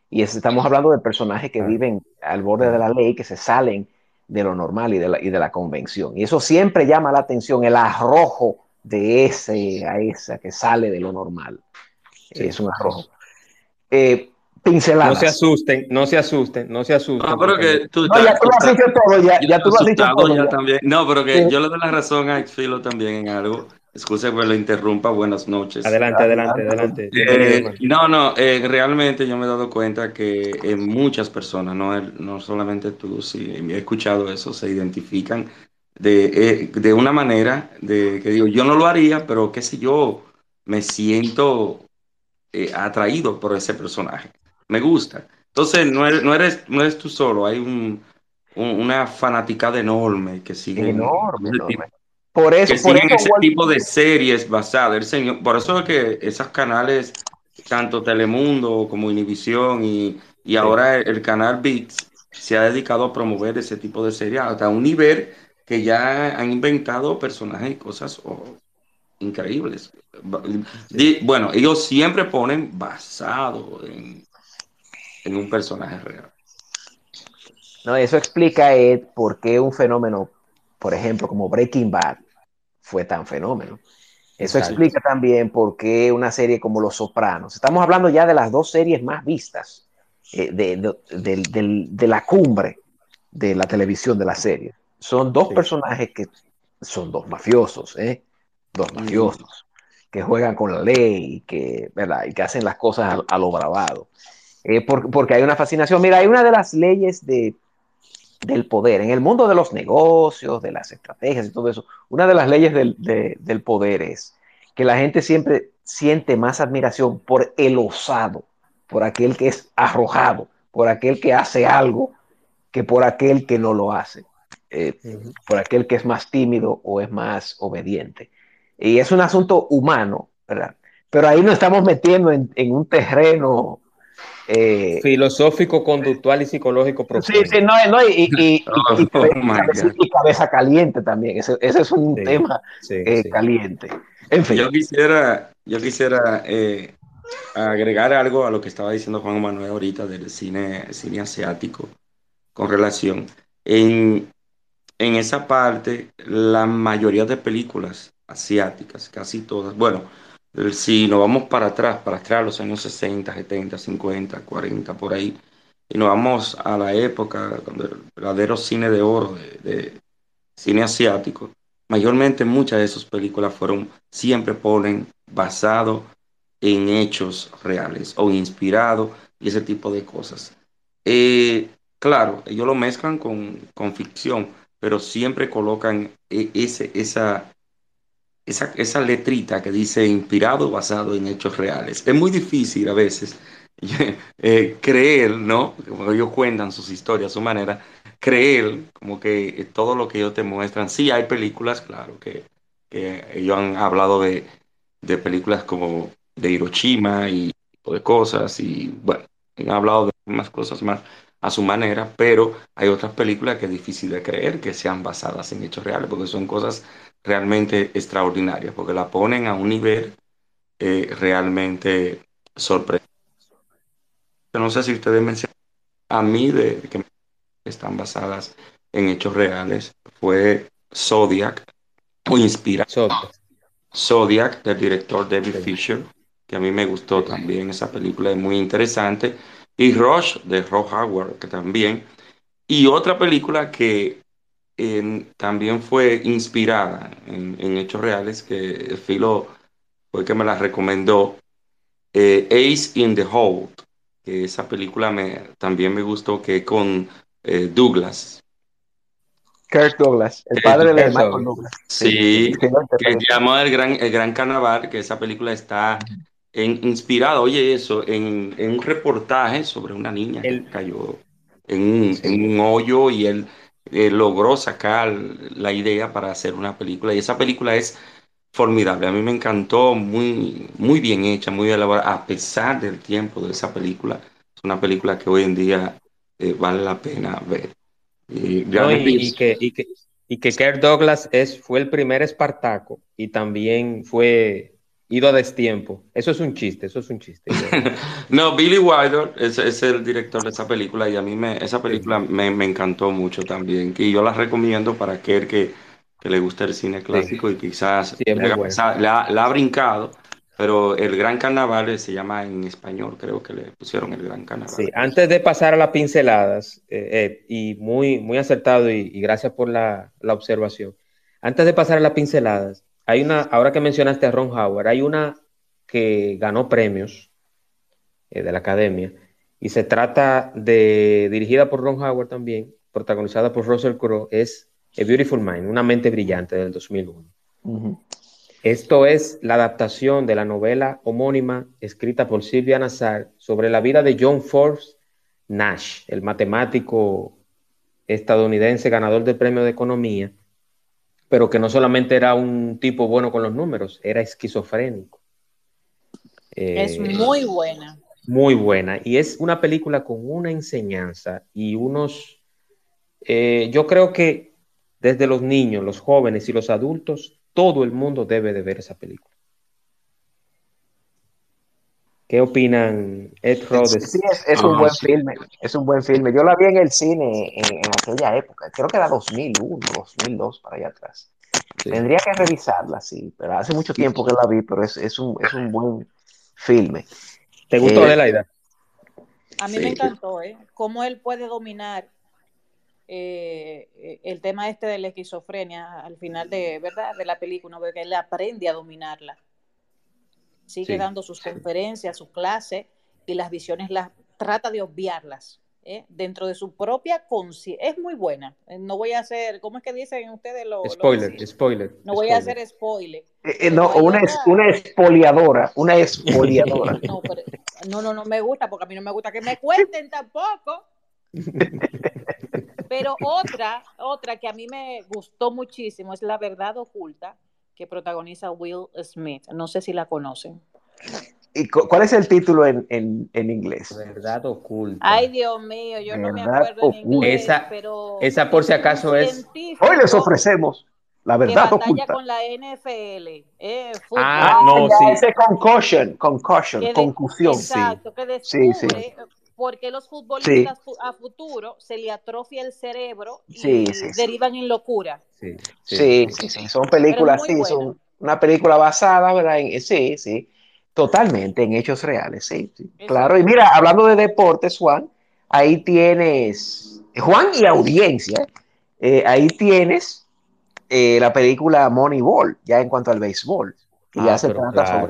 B: Y estamos hablando de personajes que viven al borde de la ley, que se salen de lo normal y de la, y de la convención. Y eso siempre llama la atención, el arrojo de ese a esa que sale de lo normal. Es un arrojo. Eh, pinceladas.
A: No se asusten, no se asusten, no se asusten.
D: No, pero que tú,
B: no, ya tú lo has dicho todo, ya, ya tú lo has dicho todo.
D: Ya También. No, pero que yo le doy la razón a Exfilo también en algo. Excusa que lo interrumpa, buenas noches.
A: Adelante, adelante, adelante.
D: Eh, no, no, eh, realmente yo me he dado cuenta que en muchas personas, no, no solamente tú, sí, he escuchado eso, se identifican de, eh, de una manera de que digo, yo no lo haría, pero qué sé yo, me siento atraído por ese personaje. Me gusta. Entonces, no eres, no eres, no eres tú solo, hay un, una fanaticada enorme que sigue.
B: Enorme, enorme. Por eso,
D: que por ese tipo de series basadas. El señor, por eso es que esos canales, tanto Telemundo como Univisión y, y ahora el, canal Beats, se ha dedicado a promover ese tipo de series hasta un nivel que ya han inventado personajes y cosas oh, increíbles. Bueno, ellos siempre ponen basado en, en un personaje real.
B: No, eso explica Ed por qué un fenómeno, por ejemplo, como Breaking Bad, fue tan fenómeno. Eso explica también por qué una serie como Los Sopranos, estamos hablando ya de las dos series más vistas eh, de, la cumbre de la televisión de la serie. Son dos personajes que son dos mafiosos, ¿eh? dos mafiosos, que juegan con la ley que, ¿verdad? y que hacen las cosas a, lo bravado. Eh, porque hay una fascinación. Mira, hay una de las leyes de, del poder. En el mundo de los negocios, de las estrategias y todo eso, una de las leyes del, poder es que la gente siempre siente más admiración por el osado, por aquel que es arrojado, por aquel que hace algo, que por aquel que no lo hace, eh, por aquel que es más tímido o es más obediente. Y es un asunto humano, ¿verdad? Pero ahí nos estamos metiendo en, en un terreno
A: eh, Filosófico, conductual y psicológico
B: profundo. Sí, sí, no, no y, y, oh, cabeza, caliente también. Ese, ese es un tema eh, caliente. En fin.
D: Yo quisiera, yo quisiera eh, agregar algo a lo que estaba diciendo Juan Manuel ahorita del cine, cine asiático con relación. En, en esa parte, la mayoría de películas asiáticas, casi todas, bueno, si nos vamos para atrás, para atrás, los años 60, 70, 50, 40, por ahí, y nos vamos a la época cuando el verdadero cine de oro, de, cine asiático, mayormente muchas de sus películas fueron, siempre ponen basado en hechos reales o inspirado y ese tipo de cosas. Eh, claro, ellos lo mezclan con, con ficción, pero siempre colocan e, ese, esa, esa, esa letrita que dice inspirado basado en hechos reales. Es muy difícil a veces eh, creer, ¿no? Como ellos cuentan sus historias, su manera, creer como que todo lo que ellos te muestran. Sí, hay películas, claro, que, que ellos han hablado de, de películas como de Hiroshima y de cosas, y bueno, han hablado de más cosas más a su manera, pero hay otras películas que es difícil de creer que sean basadas en hechos reales, porque son cosas realmente extraordinaria, porque la ponen a un nivel eh, realmente sorprendente. No sé si ustedes mencionan a mí de, que están basadas en hechos reales, fue Zodiac, o inspirado. Zodiac. del director David Fisher, que a mí me gustó también, esa película es muy interesante, y Rush, de Ron Howard, que también, y otra película que también fue inspirada en, hechos reales, que Filo fue que me la recomendó, eh, Ace in the Hole, que esa película me, también me gustó, que con eh, Douglas.
B: Kirk Douglas, el padre de Michael Douglas.
D: Sí, que llamó el gran, el gran Carnaval, que esa película está en, inspirada, oye eso, en, un reportaje sobre una niña que cayó en en un hoyo y él eh, logró sacar la idea para hacer una película y esa película es formidable. A mí me encantó, muy, muy bien hecha, muy elaborada, a pesar del tiempo de esa película. Es una película que hoy en día eh, vale la pena ver.
A: Y, que, y, que, y que Kirk Douglas es, fue el primer Espartaco y también fue ido a destiempo. Eso es un chiste, eso es un chiste.
D: no, Billy Wilder es, el director de esa película y a mí me, esa película me, encantó mucho también. Y yo la recomiendo para aquel que, que le gusta el cine clásico y quizás la, ha brincado Pero el Gran Carnaval se llama en español, creo que le pusieron el Gran Carnaval.
A: Sí, antes de pasar a las pinceladas, eh, y muy, muy acertado y, gracias por la, la, observación. Antes de pasar a las pinceladas, hay una, ahora que mencionaste a Ron Howard, hay una que ganó premios eh, de la academia y se trata de, dirigida por Ron Howard también, protagonizada por Russell Crowe, es A Beautiful Mind, una mente brillante del 2001. Esto es la adaptación de la novela homónima escrita por Silvia Nazar sobre la vida de John Forbes Nash, el matemático estadounidense ganador del premio de economía, pero que no solamente era un tipo bueno con los números, era esquizofrénico.
C: es eh, muy buena.
A: Muy buena. Y es una película con una enseñanza y unos... Eh, yo creo que desde los niños, los jóvenes y los adultos todo el mundo debe de ver esa película. ¿Qué opinan Ed Rhodes?
B: Sí, es, un ah, buen filme, es un buen filme. Yo la vi en el cine en, aquella época, creo que era 2001, 2002, para allá atrás. Tendría que revisarla, sí, pero hace mucho tiempo que la vi, pero es, un, buen filme.
A: ¿Te gustó, eh, Adelaida?
C: A mí me encantó, ¿eh? Cómo él puede dominar eh, eh, el tema este de la esquizofrenia al final de, ¿verdad? de la película, porque él aprende a dominarla. Sigue dando sus conferencias, sus clases y las visiones las trata de obviarlas. ¿eh? dentro de su propia conciencia. Es muy buena. No voy a hacer, ¿cómo es que dicen ustedes? Lo,
A: spoiler, spoiler.
C: No voy a hacer spoiler.
B: no, una, una expoliadora, una expoliadora.
C: no, no, no me gusta porque a mí no me gusta que me cuenten tampoco. Pero otra, otra que a mí me gustó muchísimo es La Verdad Oculta, que protagoniza Will Smith. No sé si la conocen.
B: ¿Y cuál es el título en, inglés?
A: Verdad oculta.
C: Ay, Dios mío, yo no me acuerdo en inglés,
A: esa,
C: pero...
A: Esa por si acaso es...
B: Hoy les ofrecemos la verdad que oculta.
C: con la NFL. Eh,
A: ah, no, sí.
B: Ese concussion, concussion, concusión.
C: Exacto, que descubre sí, sí porque los futbolistas a futuro se le atrofia el cerebro y derivan en locura.
B: Sí, sí, sí, son películas, sí, son una película basada, ¿verdad? En, sí, sí, totalmente en hechos reales, sí, claro. Y mira, hablando de deportes, Juan, ahí tienes, Juan y audiencia, eh, ahí tienes eh, la película Moneyball, ya en cuanto al béisbol, que ya ah, se trata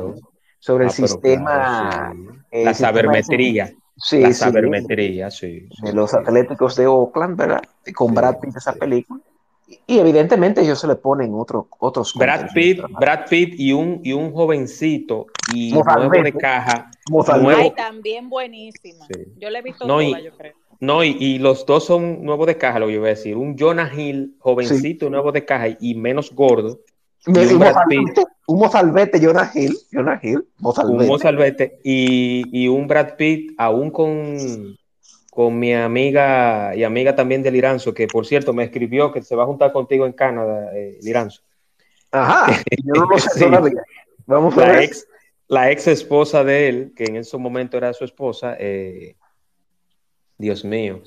B: sobre, el ah, sistema...
A: la sabermetría
B: Sí,
A: la sabermetría, sí,
B: De los Atléticos de Oakland, ¿verdad? Con Brad Pitt esa película. Y evidentemente ellos se le ponen otro, otros
A: Brad Pitt, Brad Pitt y un, y un jovencito y nuevo de caja.
C: Ay, también buenísima. Yo le he visto no, toda, yo creo.
A: No, y, los dos son nuevos de caja, lo que yo voy a decir. Un Jonah Hill, jovencito, nuevo de caja y menos gordo.
B: Me, un, Brad Pitt, un mozalbete, Jonah Hill, Jonah Hill,
A: mozalbete. Un mozalbete y, y, un Brad Pitt, aún con, con mi amiga y amiga también de Liranzo, que por cierto me escribió que se va a juntar contigo en Canadá, eh, Liranzo.
B: Ajá, yo no lo sé todavía.
A: Vamos a la ver. Ex, la ex esposa de él, que en ese momento era su esposa, eh, Dios mío.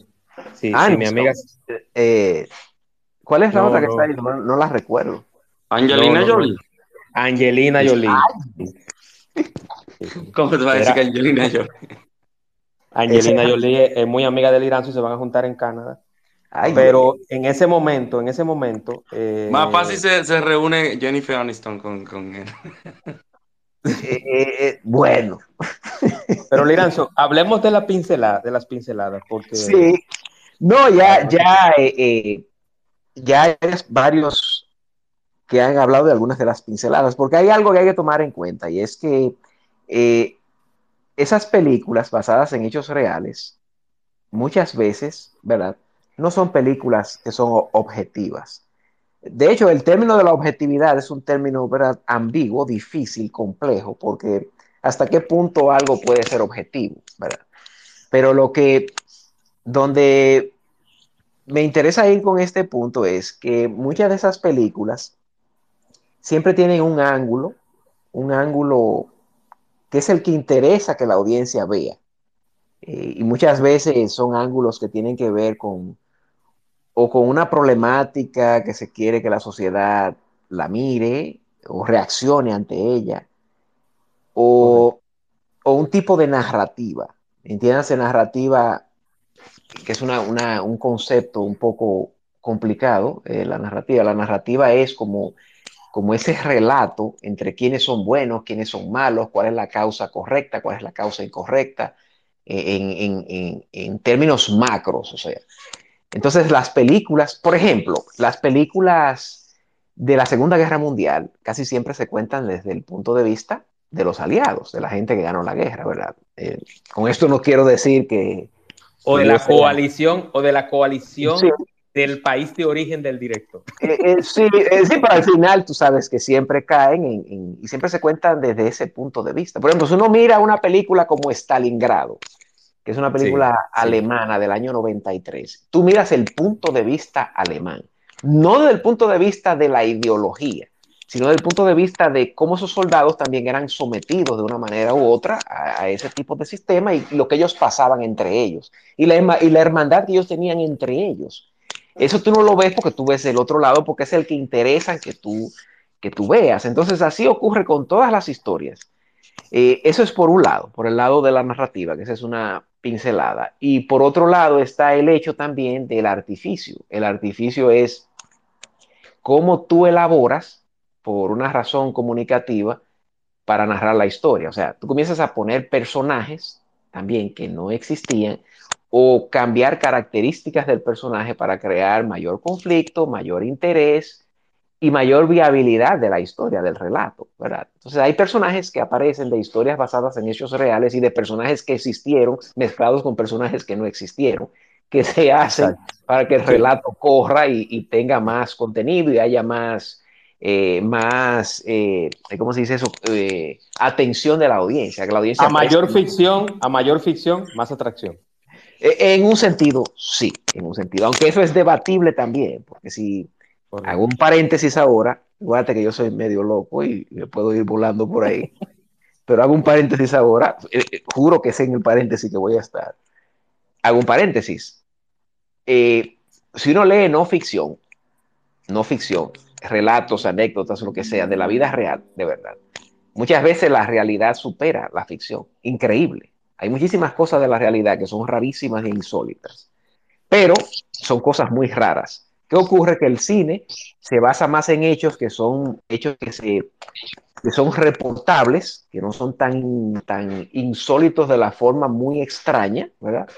A: Sí,
B: sí, mi amiga. Eh, ¿Cuál es la otra que está ahí? no la recuerdo.
D: Angelina Jolie.
A: Angelina Jolie.
D: ¿Cómo te va a decir que Angelina Jolie?
A: Angelina Jolie es muy amiga del Irán y se van a juntar en Canadá. pero en ese momento, en ese momento.
D: Eh, Más fácil se, reúne Jennifer Aniston con, él.
B: Eh, eh, bueno.
A: Pero Liranzo, hablemos de la pincelada, de las pinceladas, porque.
B: Sí. No, ya, ya, ya hay varios que han hablado de algunas de las pinceladas, porque hay algo que hay que tomar en cuenta y es que eh, esas películas basadas en hechos reales, muchas veces, ¿verdad? No son películas que son objetivas. De hecho, el término de la objetividad es un término ¿verdad? ambiguo, difícil, complejo, porque hasta qué punto algo puede ser objetivo, ¿verdad? Pero lo que, donde me interesa ir con este punto es que muchas de esas películas siempre tienen un ángulo, un ángulo que es el que interesa que la audiencia vea. Eh, y muchas veces son ángulos que tienen que ver con o con una problemática que se quiere que la sociedad la mire o reaccione ante ella, o, un tipo de narrativa. Entiéndase narrativa, que es un concepto un poco complicado, eh, la narrativa. La narrativa es como, como ese relato entre quiénes son buenos, quiénes son malos, cuál es la causa correcta, cuál es la causa incorrecta, eh, en, términos macros, o sea. Entonces, las películas, por ejemplo, las películas de la Segunda Guerra Mundial casi siempre se cuentan desde el punto de vista de los aliados, de la gente que ganó la guerra, ¿verdad? Eh, con esto no quiero decir que...
A: O de la coalición, o de la coalición del país de origen del directo.
B: Eh, eh, sí, sí, pero al final tú sabes que siempre caen en, y siempre se cuentan desde ese punto de vista. Por ejemplo, si uno mira una película como Stalingrado, que es una película alemana del año 93, tú miras el punto de vista alemán, no desde el punto de vista de la ideología, sino desde el punto de vista de cómo esos soldados también eran sometidos de una manera u otra a, ese tipo de sistema y lo que ellos pasaban entre ellos y la, y la hermandad que ellos tenían entre ellos. Eso tú no lo ves porque tú ves el otro lado, porque es el que interesa que tú, que tú veas. Entonces así ocurre con todas las historias. Eh, eso es por un lado, por el lado de la narrativa, que esa es una pincelada. Y por otro lado está el hecho también del artificio. El artificio es cómo tú elaboras, por una razón comunicativa, para narrar la historia. O sea, tú comienzas a poner personajes también que no existían o cambiar características del personaje para crear mayor conflicto, mayor interés, y mayor viabilidad de la historia, del relato, ¿verdad? Entonces hay personajes que aparecen de historias basadas en hechos reales y de personajes que existieron mezclados con personajes que no existieron, que se hacen para que el relato corra y, tenga más contenido y haya más, eh, más eh, ¿cómo se dice eso? Eh, atención de la audiencia. Que la audiencia
A: a mayor ficción, a mayor ficción, más atracción.
B: En un sentido, sí, en un sentido, aunque eso es debatible también, porque si Hago un paréntesis ahora. Fíjate que yo soy medio loco y me puedo ir volando por ahí. Pero hago un paréntesis ahora. Eh, eh, juro que sé en el paréntesis que voy a estar. Hago un paréntesis. Eh, si uno lee no ficción, no ficción, relatos, anécdotas, lo que sea, de la vida real, de verdad, muchas veces la realidad supera la ficción. Increíble. Hay muchísimas cosas de la realidad que son rarísimas e insólitas, pero son cosas muy raras ¿Qué ocurre? Que el cine se basa más en hechos que son hechos que, se, que son reportables, que no son tan, tan insólitos de la forma muy extraña, ¿verdad?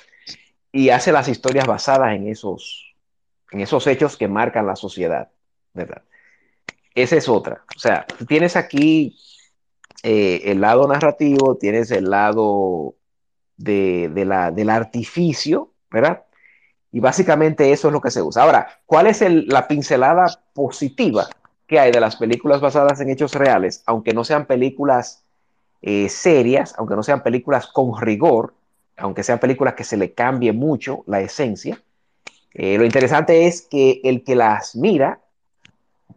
B: Y hace las historias basadas en esos, en esos hechos que marcan la sociedad, ¿verdad? Esa es otra. O sea, tienes aquí eh, el lado narrativo, tienes el lado de, la, del artificio, ¿verdad? Y básicamente eso es lo que se usa. Ahora, ¿cuál es la pincelada positiva que hay de las películas basadas en hechos reales, aunque no sean películas eh, serias, aunque no sean películas con rigor, aunque sean películas que se le cambie mucho la esencia? Eh, lo interesante es que el que las mira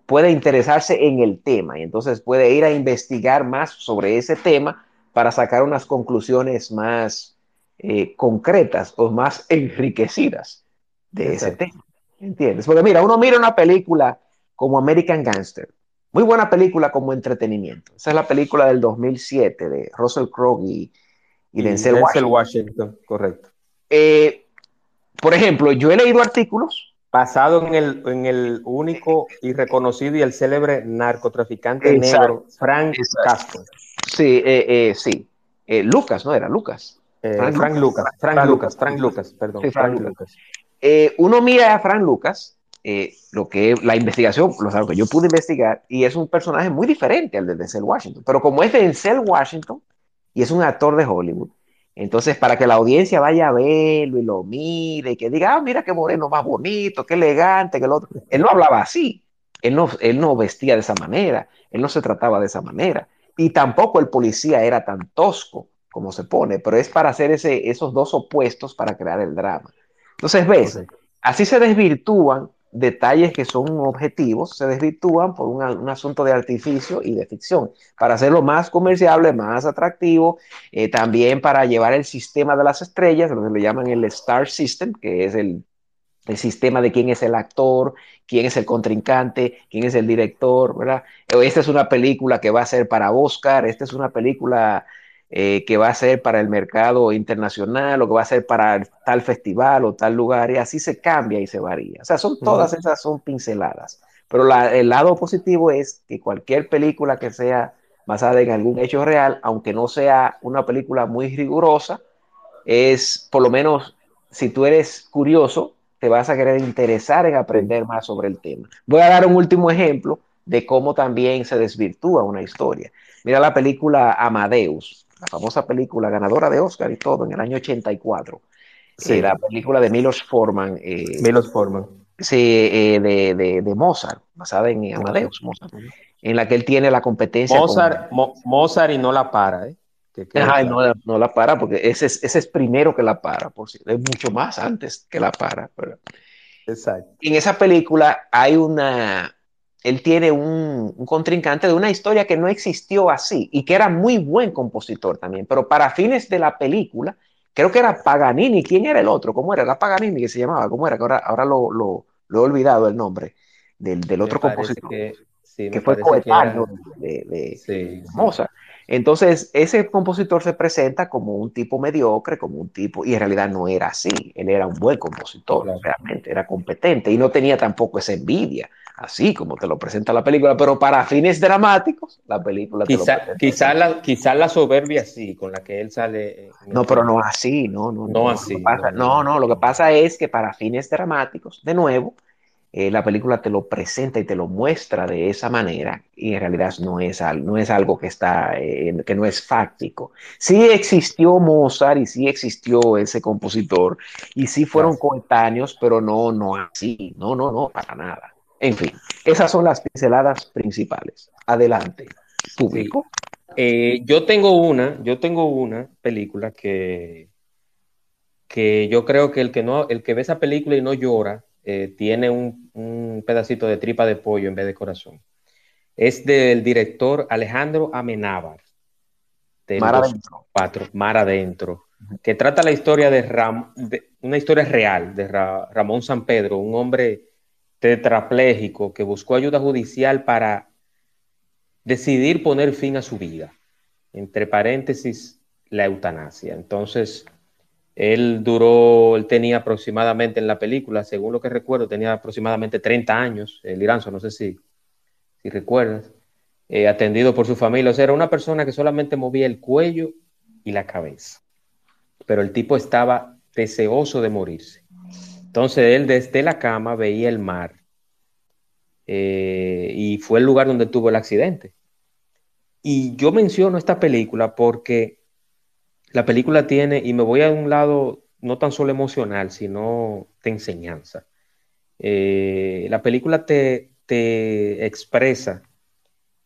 B: puede interesarse en el tema y entonces puede ir a investigar más sobre ese tema para sacar unas conclusiones más eh, concretas o más enriquecidas de ese tema. ¿Entiendes? Porque mira, uno mira una película como American Gangster, muy buena película como entretenimiento. Esa es la película del 2007 de Russell Crowe y, y, Denzel, Washington.
A: Correcto.
B: Eh, por ejemplo, yo he leído artículos.
A: Basado en el, en el único y reconocido y el célebre narcotraficante negro Frank Castro.
B: Sí, eh, eh, sí. Lucas, ¿no era? Lucas.
A: Frank, Lucas. Frank, Lucas. Frank Lucas, perdón. Frank, Lucas.
B: Eh, uno mira a Frank Lucas, eh, lo que la investigación, lo que yo pude investigar, y es un personaje muy diferente al de Denzel Washington. Pero como es Denzel Washington y es un actor de Hollywood, entonces para que la audiencia vaya a verlo y lo mire y que diga, ah, mira qué moreno más bonito, qué elegante, que el otro. Él no hablaba así, él no, él no vestía de esa manera, él no se trataba de esa manera. Y tampoco el policía era tan tosco como se pone, pero es para hacer ese, esos dos opuestos para crear el drama. Entonces, ves, así se desvirtúan detalles que son objetivos, se desvirtúan por un, asunto de artificio y de ficción, para hacerlo más comerciable, más atractivo, eh, también para llevar el sistema de las estrellas, lo que le llaman el Star System, que es el, el sistema de quién es el actor, quién es el contrincante, quién es el director, ¿verdad? Esta es una película que va a ser para Oscar, esta es una película eh, que va a ser para el mercado internacional o que va a ser para tal festival o tal lugar, y así se cambia y se varía. O sea, son todas esas son pinceladas. Pero el lado positivo es que cualquier película que sea basada en algún hecho real, aunque no sea una película muy rigurosa, es por lo menos si tú eres curioso, te vas a querer interesar en aprender más sobre el tema. Voy a dar un último ejemplo de cómo también se desvirtúa una historia. Mira la película Amadeus, la famosa película ganadora de Oscar y todo en el año 84. Sí. Eh, la película de Milos Forman.
A: Eh, Milos Forman.
B: Sí, eh, de, de, Mozart, basada en Amadeus, Mozart, en la que él tiene la competencia.
A: Mozart, Mozart y no la para, ¿eh?
B: No, la para porque ese es, ese es primero que la para, por si es mucho más antes que la para.
A: Exacto.
B: En esa película hay una, él tiene un, un, contrincante de una historia que no existió así y que era muy buen compositor también, pero para fines de la película, creo que era Paganini, ¿quién era el otro? ¿Cómo era? Era Paganini que se llamaba, ¿cómo era? Que ahora, ahora lo, lo, lo, he olvidado el nombre del, del otro compositor. Que, que fue coetáneo de, de Mozart. Entonces, ese compositor se presenta como un tipo mediocre, como un tipo, y en realidad no era así. Él era un buen compositor, realmente, era competente y no tenía tampoco esa envidia, así como te lo presenta la película, pero para fines dramáticos, la película.
A: Quizá, quizá, la, quizá la soberbia sí, con la que él sale.
B: No, pero no así, no, no.
A: No, así.
B: no, no, lo que pasa es que para fines dramáticos, de nuevo, eh, la película te lo presenta y te lo muestra de esa manera y en realidad no es, no es algo que, está, eh, que no es fáctico. Sí existió Mozart y sí existió ese compositor y sí fueron coetáneos, pero no, no así, no, no, no, para nada. En fin, esas son las pinceladas principales. Adelante, público.
A: Eh, yo tengo una, yo tengo una película que, que yo creo que el que no, el que ve esa película y no llora, eh, tiene un, pedacito de tripa de pollo en vez de corazón. Es del director Alejandro Amenábar.
B: Mar Adentro.
A: Mar Adentro. Que trata la historia de, una historia real de Ramón San Pedro, un hombre tetrapléjico que buscó ayuda judicial para decidir poner fin a su vida. Entre paréntesis, la eutanasia. Entonces, él duró, él tenía aproximadamente en la película, según lo que recuerdo, tenía aproximadamente 30 años, el Iranzo, no sé si, si recuerdas, eh, atendido por su familia. O sea, era una persona que solamente movía el cuello y la cabeza. Pero el tipo estaba deseoso de morirse. Entonces él desde la cama veía el mar eh, y fue el lugar donde tuvo el accidente. Y yo menciono esta película porque la película tiene, y me voy a un lado no tan solo emocional, sino de enseñanza. Eh, la película te, te expresa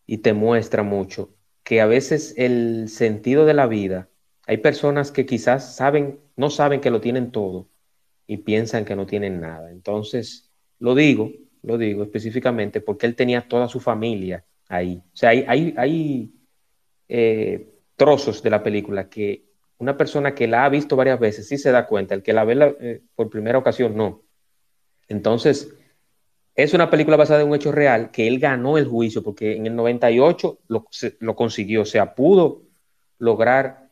A: y te muestra mucho que a veces el sentido de la vida, hay personas que quizás saben, no saben que lo tienen todo y piensan que no tienen nada. Entonces, lo digo, lo digo específicamente porque él tenía toda su familia ahí. O sea, hay, hay, hay eh, trozos de la película que una persona que la ha visto varias veces sí se da cuenta, el que la ve eh, por primera ocasión no. Entonces, es una película basada en un hecho real que él ganó el juicio porque en el 98 lo, lo consiguió, o sea, pudo lograr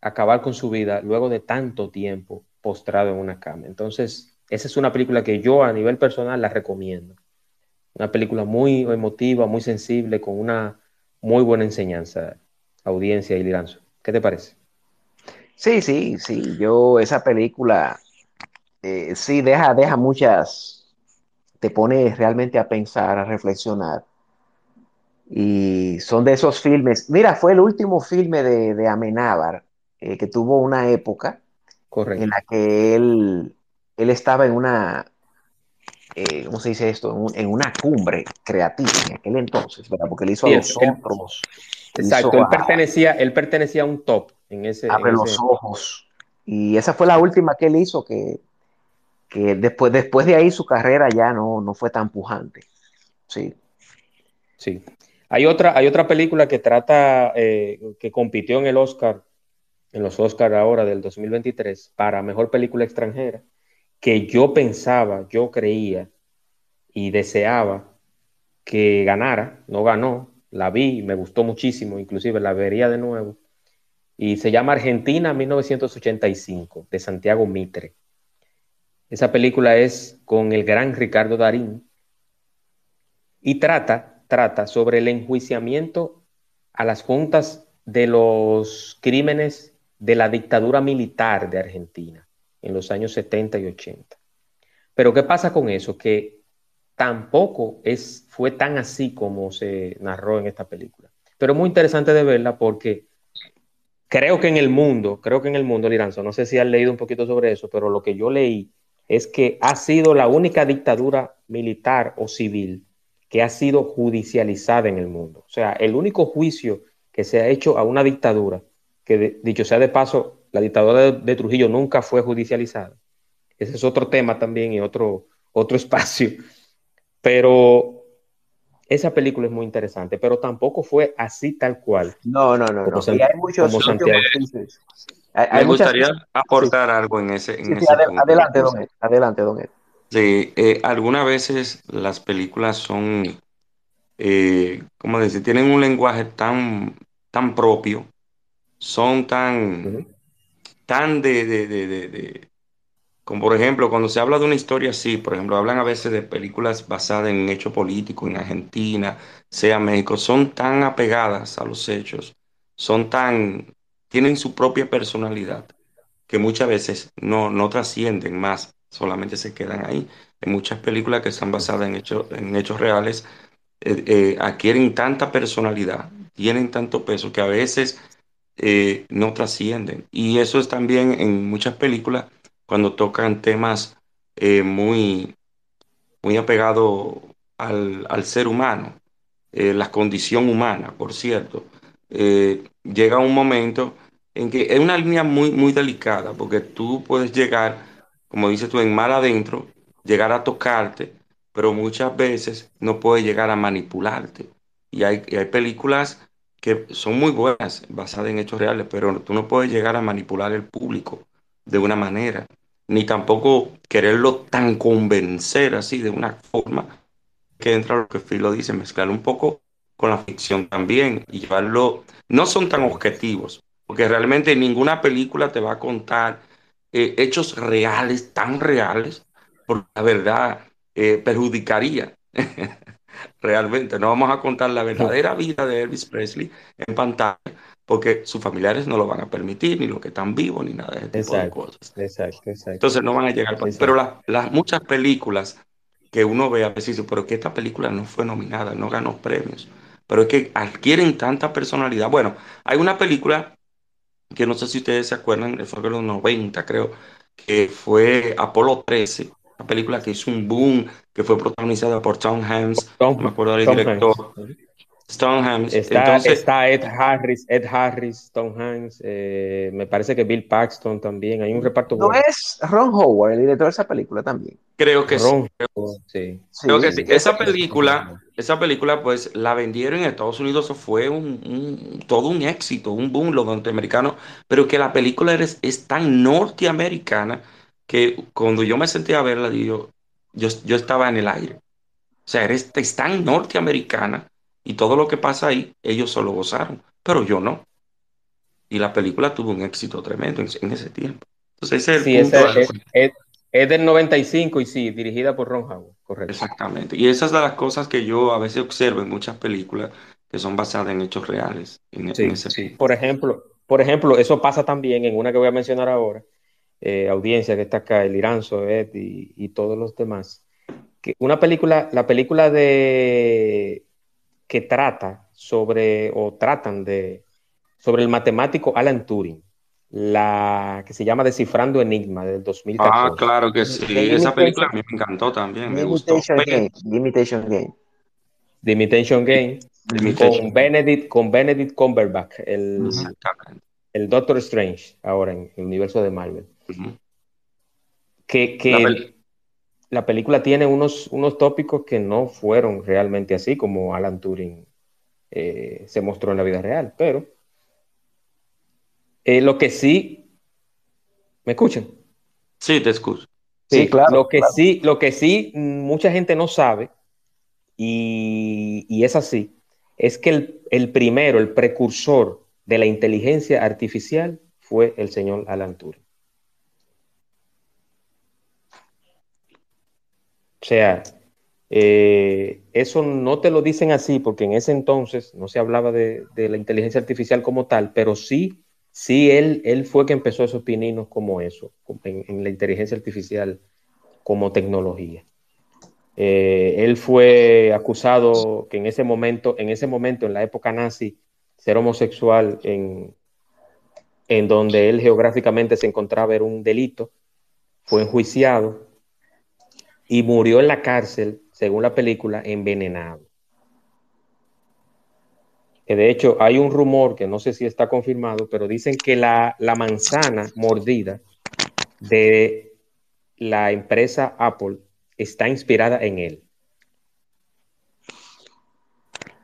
A: acabar con su vida luego de tanto tiempo postrado en una cama. Entonces, esa es una película que yo a nivel personal la recomiendo. Una película muy emotiva, muy sensible, con una muy buena enseñanza, audiencia y liranzo. ¿Qué te parece?
B: Sí, sí, sí. Yo, esa película, eh, sí, deja, deja muchas, te pone realmente a pensar, a reflexionar. Y son de esos filmes. Mira, fue el último filme de, de Amenábar, eh, que tuvo una época en la que él, él estaba en una, eh, ¿cómo se dice esto? En, una cumbre creativa en aquel entonces, ¿verdad? Porque él hizo a los otros.
A: Exacto, él, pertenecía, él pertenecía a un top
B: Abre los ojos. Y esa fue la última que él hizo, que, que después, después de ahí su carrera ya no, no fue tan pujante. Sí.
A: Sí. Hay otra, hay otra película que trata, eh, que compitió en el Oscar, en los Oscars ahora del 2023, para Mejor Película Extranjera, que yo pensaba, yo creía y deseaba que ganara, no ganó, la vi, me gustó muchísimo, inclusive la vería de nuevo, y se llama Argentina 1985, de Santiago Mitre. Esa película es con el gran Ricardo Darín y trata, trata sobre el enjuiciamiento a las juntas de los crímenes de la dictadura militar de Argentina en los años 70 y 80. Pero ¿qué pasa con eso? Que tampoco es, fue tan así como se narró en esta película. Pero muy interesante de verla porque creo que en el mundo, creo que en el mundo, Liranzo, no sé si has leído un poquito sobre eso, pero lo que yo leí es que ha sido la única dictadura militar o civil que ha sido judicializada en el mundo. O sea, el único juicio que se ha hecho a una dictadura, que dicho sea de paso, la dictadura de, Trujillo nunca fue judicializada. Ese es otro tema también y otro, otro espacio. Pero esa película es muy interesante, pero tampoco fue así tal cual.
B: No, no, no. no. hay muchos,
D: Me gustaría aportar algo en ese, en ese
B: Adelante, don Ed. Adelante, don Ed.
D: Sí, eh, algunas veces las películas son, eh, ¿cómo decir? Tienen un lenguaje tan, tan propio, son tan, tan de, de, de, como por ejemplo, cuando se habla de una historia así, por ejemplo, hablan a veces de películas basadas en hechos políticos en Argentina, sea México, son tan apegadas a los hechos, son tan, tienen su propia personalidad, que muchas veces no, no trascienden más solamente se quedan ahí. En muchas películas que están basadas en hechos, en hechos reales, eh, eh, adquieren tanta personalidad, tienen tanto peso que a veces eh, no trascienden. Y eso es también en muchas películas cuando tocan temas muy, muy apegados al, al, ser humano, la condición humana, por cierto. llega un momento en que es una línea muy, muy delicada, porque tú puedes llegar como dices tú, en mal adentro, llegar a tocarte, pero muchas veces no puede llegar a manipularte. Y hay películas que son muy buenas, basadas en hechos reales, pero tú no puedes llegar a manipular el público de una manera, ni tampoco quererlo tan convencer así de una forma que entra lo que Phil lo dice, mezclar un poco con la ficción también y llevarlo, no son tan objetivos, porque realmente ninguna película te va a contar eh, hechos reales, tan reales, porque la verdad eh, perjudicaría realmente. No vamos a contar la verdadera vida de Elvis Presley en pantalla, porque sus familiares no lo van a permitir, ni los que están vivos, ni nada de ese tipo de cosas.
A: Exacto, exacto.
D: Entonces no van a llegar. Pero las muchas películas que uno ve a veces pero que esta película no fue nominada, no ganó premios. Pero es que adquieren tanta personalidad. Bueno, hay una película que no sé si ustedes se acuerdan, fue en los 90 creo, que fue Apolo 13, una película que hizo un boom, que fue protagonizada por Tom Hanks, no me acuerdo del director.
A: Tom Hanks. Está, está, Ed Harris, Ed Harris, Tom Hanks, eh, me parece que Bill Paxton también, hay un reparto.
B: ¿No es Ron Howard el director de esa película también?
D: Creo que sí. Creo que sí. Esa película, esa película, pues la vendieron en Estados Unidos, eso fue un, todo un éxito, un boom los norteamericanos, pero que la película es, es tan norteamericana que cuando yo me senté a verla, yo, yo, yo estaba en el aire. O sea, es, es tan norteamericana y todo lo que pasa ahí, ellos solo gozaron, pero yo no. Y la película tuvo un éxito tremendo en, ese tiempo. Entonces, ese es
A: el punto es, del 95 y sí, dirigida por Ron Howard, correcto.
D: Exactamente. Y esas son las cosas que yo a veces observo en muchas películas que son basadas en hechos reales. En,
A: sí, sí. Por ejemplo, por ejemplo, eso pasa también en una que voy a mencionar ahora, eh, audiencia que está acá, el Iranzo, Ed y, y todos los demás. Que una película, la película de que trata sobre, o tratan de, sobre el matemático Alan Turing, la que se llama Descifrando Enigma del 2014.
D: Ah, claro que sí, esa película a mí me encantó también, me gustó.
B: Game. Imitation Game.
A: The Imitation Game. Con, Benedict, con Benedict Cumberbatch, el, el Doctor Strange, ahora en el universo de Marvel. Que, que la película tiene unos, unos tópicos que no fueron realmente así como Alan Turing eh, se mostró en la vida real, pero eh, lo que sí... ¿Me escuchan?
D: Sí, te escucho.
A: Sí, claro. Lo que sí, lo que sí mucha gente no sabe, y, es así, es que el, el, primero, el precursor de la inteligencia artificial fue el señor Alan Turing. O sea, eh, eso no te lo dicen así porque en ese entonces no se hablaba de, la inteligencia artificial como tal, pero sí, sí, él, él fue que empezó esos pininos como eso, en, la inteligencia artificial como tecnología. Eh, él fue acusado que en ese momento, en ese momento, en la época nazi, ser homosexual en, en donde él geográficamente se encontraba era un delito, fue enjuiciado y murió en la cárcel, según la película, envenenado. Que de hecho hay un rumor que no sé si está confirmado, pero dicen que la, manzana mordida de la empresa Apple está inspirada en él.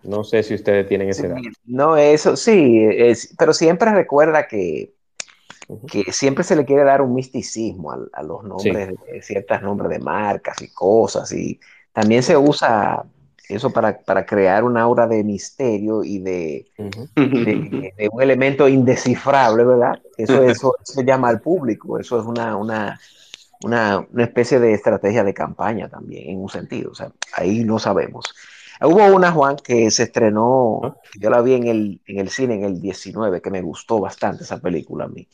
A: No sé si ustedes tienen ese dato.
B: No, eso sí, es, pero siempre recuerda que que siempre se le quiere dar un misticismo a, los nombres, de ciertos nombres de marcas y cosas, y también se usa eso para, crear una aura de misterio y de, un elemento indescifrable, ¿verdad? Eso, eso, se llama al público, eso es una, una, una, especie de estrategia de campaña también, en un sentido, o sea, ahí no sabemos. Hubo una, Juan, que se estrenó, yo la vi en el, en el cine en el 19, que me gustó bastante esa película a mí